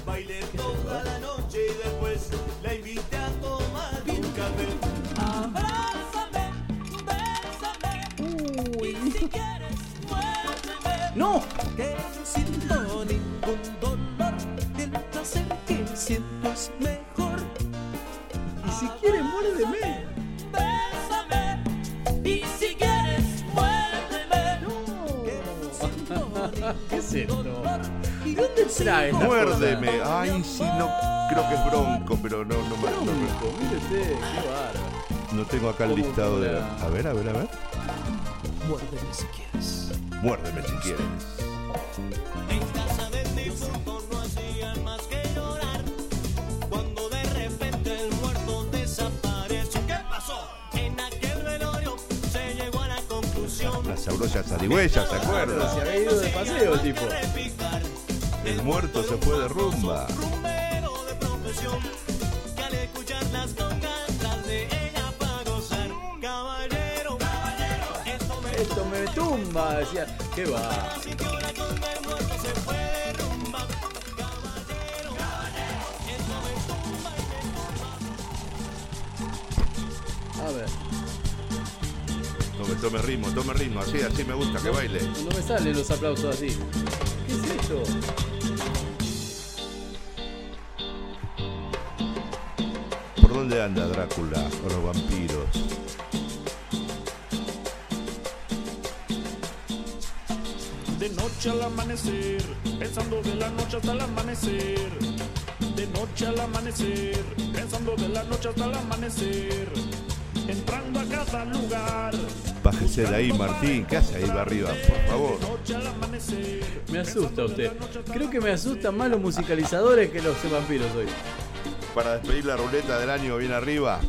¡No! Que no siento ningún dolor. El placer que siento es mejor. Y si quiere, muérdeme. Bésame. Y si quieres, muérdeme. ¿Qué es esto? ¿De dónde trae esta Muérdeme. cosa? Ay, sí, no. Creo que es bronco, pero no, no, me- no, Bronco, mire usted, qué bárbaro. me- no tengo acá el ¿Cómo listado de. A ver, a ver, a ver. Muérdeme si quieres. Muérdeme si quieres. Sabrosas zarigüeyas, ¿se acuerdan? Se había ido de paseo, el tipo. El muerto se fue de rumba. Esto me tumba, decía. ¿Qué va? Tome, ritmo, tome ritmo. Así, así me gusta que baile. No me salen los aplausos así. ¿Qué es esto? ¿Por dónde anda Drácula o los vampiros? De noche al amanecer, pensando de la noche hasta el amanecer. De noche al amanecer, pensando de la noche hasta el amanecer. Entrando a cada lugar, Bájese de ahí, Martín. ¿Qué hace ahí arriba? Por favor. Me asusta usted. Creo que me asustan más los musicalizadores que los vampiros hoy. Para despedir la ruleta del año bien arriba.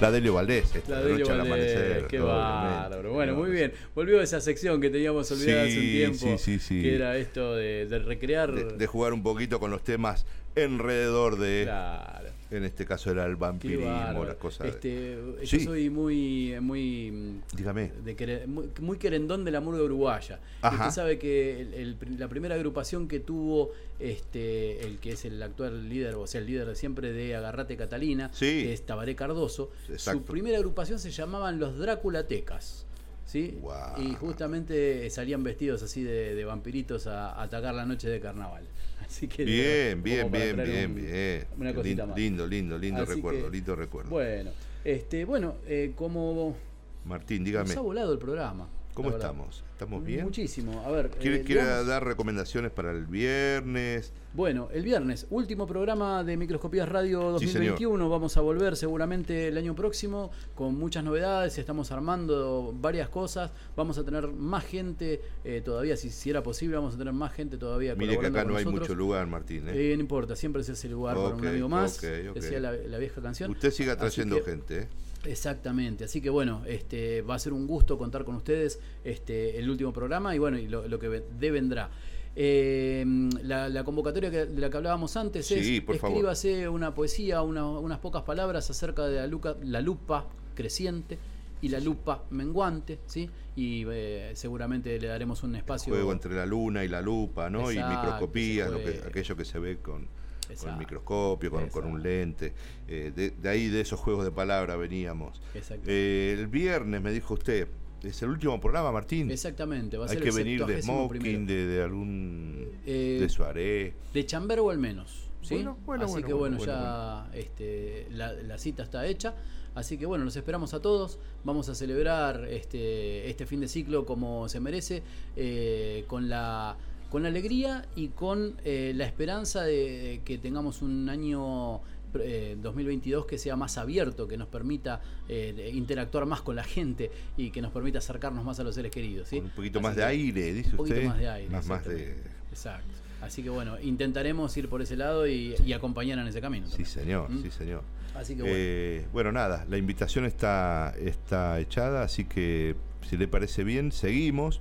La de Elio Valdés. esta, La al amanecer. qué bárbaro. Bueno, muy bien. Volvió esa sección que teníamos olvidada hace un Sí, tiempo. sí, sí, sí. Que era esto de, de recrear. De, de jugar un poquito con los temas alrededor de Claro. En este caso era el vampirismo, las cosas. Este, Sí. Yo soy muy, muy, Dígame. de muy, muy querendón de la murga uruguaya. Usted sabe que el- el- la primera agrupación que tuvo este, el que es el actual líder, o sea, el líder de siempre de Agarrate Catalina, que es Tabaré Cardoso, Exacto. su primera agrupación se llamaban los Dráculatecas. ¿Sí? Y justamente salían vestidos así de, de vampiritos a, a atacar la noche de carnaval. Así que Bien, bien, bien, bien, un- bien. Una cosita lin- más. Lindo, lindo, lindo Así recuerdo, que, lindo recuerdo. Bueno, este, bueno, eh, como Martín, dígame. nos ha volado el programa. ¿Cómo estamos? ¿Estamos bien? Muchísimo. A ver, ¿Quiere, eh, quiere digamos- dar recomendaciones para el viernes? Bueno, el viernes, último programa de Microscopías Radio Sí, 2021. Vamos a volver seguramente el año próximo con muchas novedades. Estamos armando varias cosas. Vamos a tener más gente eh, todavía, si, si era posible, vamos a tener más gente todavía. Mire que acá no hay mucho lugar, Martín. ¿eh? Eh, no importa, siempre se hace lugar para un amigo más. ok, ok. Decía la, la vieja canción. Usted siga trayendo que- gente. Exactamente, así que bueno, este va a ser un gusto contar con ustedes este el último programa y bueno, y lo, lo que de vendrá. Eh, la, la convocatoria que- de la que hablábamos antes Sí, es favor. escríbase una poesía, una- unas pocas palabras acerca de la, luca- la lupa creciente y la lupa menguante, ¿sí? Y eh, seguramente le daremos un espacio. Juego entre la luna y la lupa, ¿no? y Exacto, microscopía, lo que- aquello que se ve con, con el microscopio, con, con un lente. Eh, de, de ahí, de esos juegos de palabra veníamos. Exacto. Eh, el viernes, me dijo usted, es el último programa, Martín. Exactamente, va a Hay ser que el venir de 71 smoking, de, de algún... Eh, de soirée. De chambergo al menos. ¿sí? Bueno, bueno, así bueno, que bueno, bueno, ya Este, la, la cita está hecha. Así que bueno, los esperamos a todos. Vamos a celebrar este, este fin de ciclo como se merece, eh, con la con la alegría y con eh, la esperanza de que tengamos un año eh, 2022 que sea más abierto, que nos permita eh, interactuar más con la gente y que nos permita acercarnos más a los seres queridos. ¿sí? Un poquito Así más de aire, dice un poquito usted. más de aire. Más, más de... Exacto. Así que bueno, intentaremos ir por ese lado y, y acompañar en ese camino. Sí, señor, ¿Mm? sí, señor. Así que bueno. Eh, bueno, nada, la invitación está, está echada, así que si le parece bien, seguimos.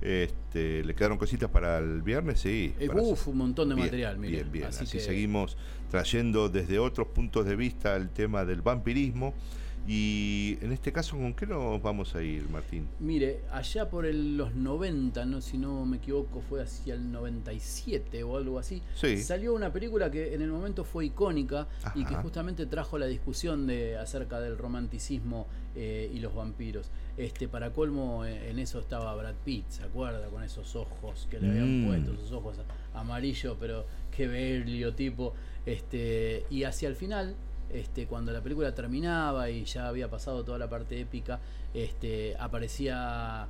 Este, ¿Le quedaron cositas para el viernes? Sí. Eh, para- uf, un montón de Bien, material. Bien, bien. Así Así, que- seguimos trayendo desde otros puntos de vista el tema del vampirismo. Y en este caso, ¿con qué nos vamos a ir, Martín? Mire, allá por el- los 90, no, si no me equivoco, fue hacia el 97 o algo así. Sí. Salió una película que en el momento fue icónica y que justamente trajo la discusión de acerca del romanticismo eh, y los vampiros. Este, para colmo, eh, en eso estaba Brad Pitt, ¿se acuerda? Con esos ojos que le habían Mm. puesto, esos ojos amarillos, pero qué bello tipo. Este, y hacia el final, este, cuando la película terminaba y ya había pasado toda la parte épica, este, aparecía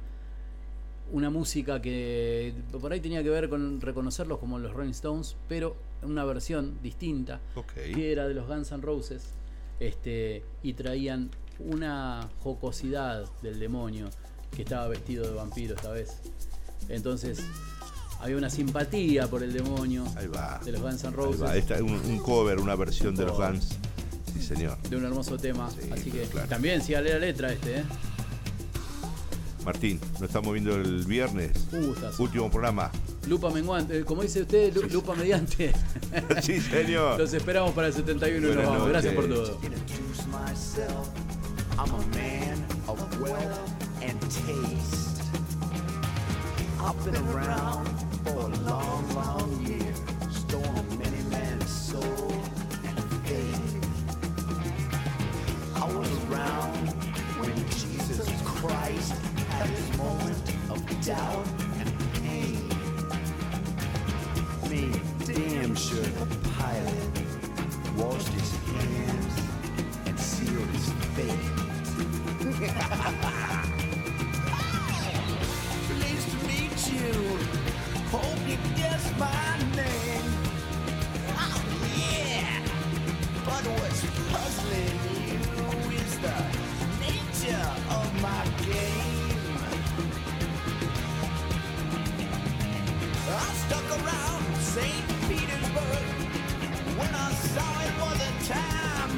una música que por ahí tenía que ver con reconocerlos como los Rolling Stones, pero una versión distinta, que era de los Guns N' Roses, este, y traían una jocosidad del demonio que estaba vestido de vampiro esta vez. Entonces había una simpatía por el demonio de los Guns N' Ahí Roses. va, esta es un, un cover, una versión de los. Guns. Sí, señor. de un hermoso tema. Así que claro. también siga la letra este, ¿eh? Martín, nos estamos viendo el viernes. Un gustazo. Último programa. Lupa menguante, eh, como dice usted, lu- lupa mediante. Sí, señor. Los esperamos para el 71 y nos Buenas vamos. Gracias por todo. I'm a man of wealth and taste. I've been around for a long, long year, doubt and pain. Me, damn sure the pilot washed his hands and sealed his fate. Pleased to meet you. Hope you guess my name. Oh yeah. But what's puzzling you is the nature of my game. When I saw it was a time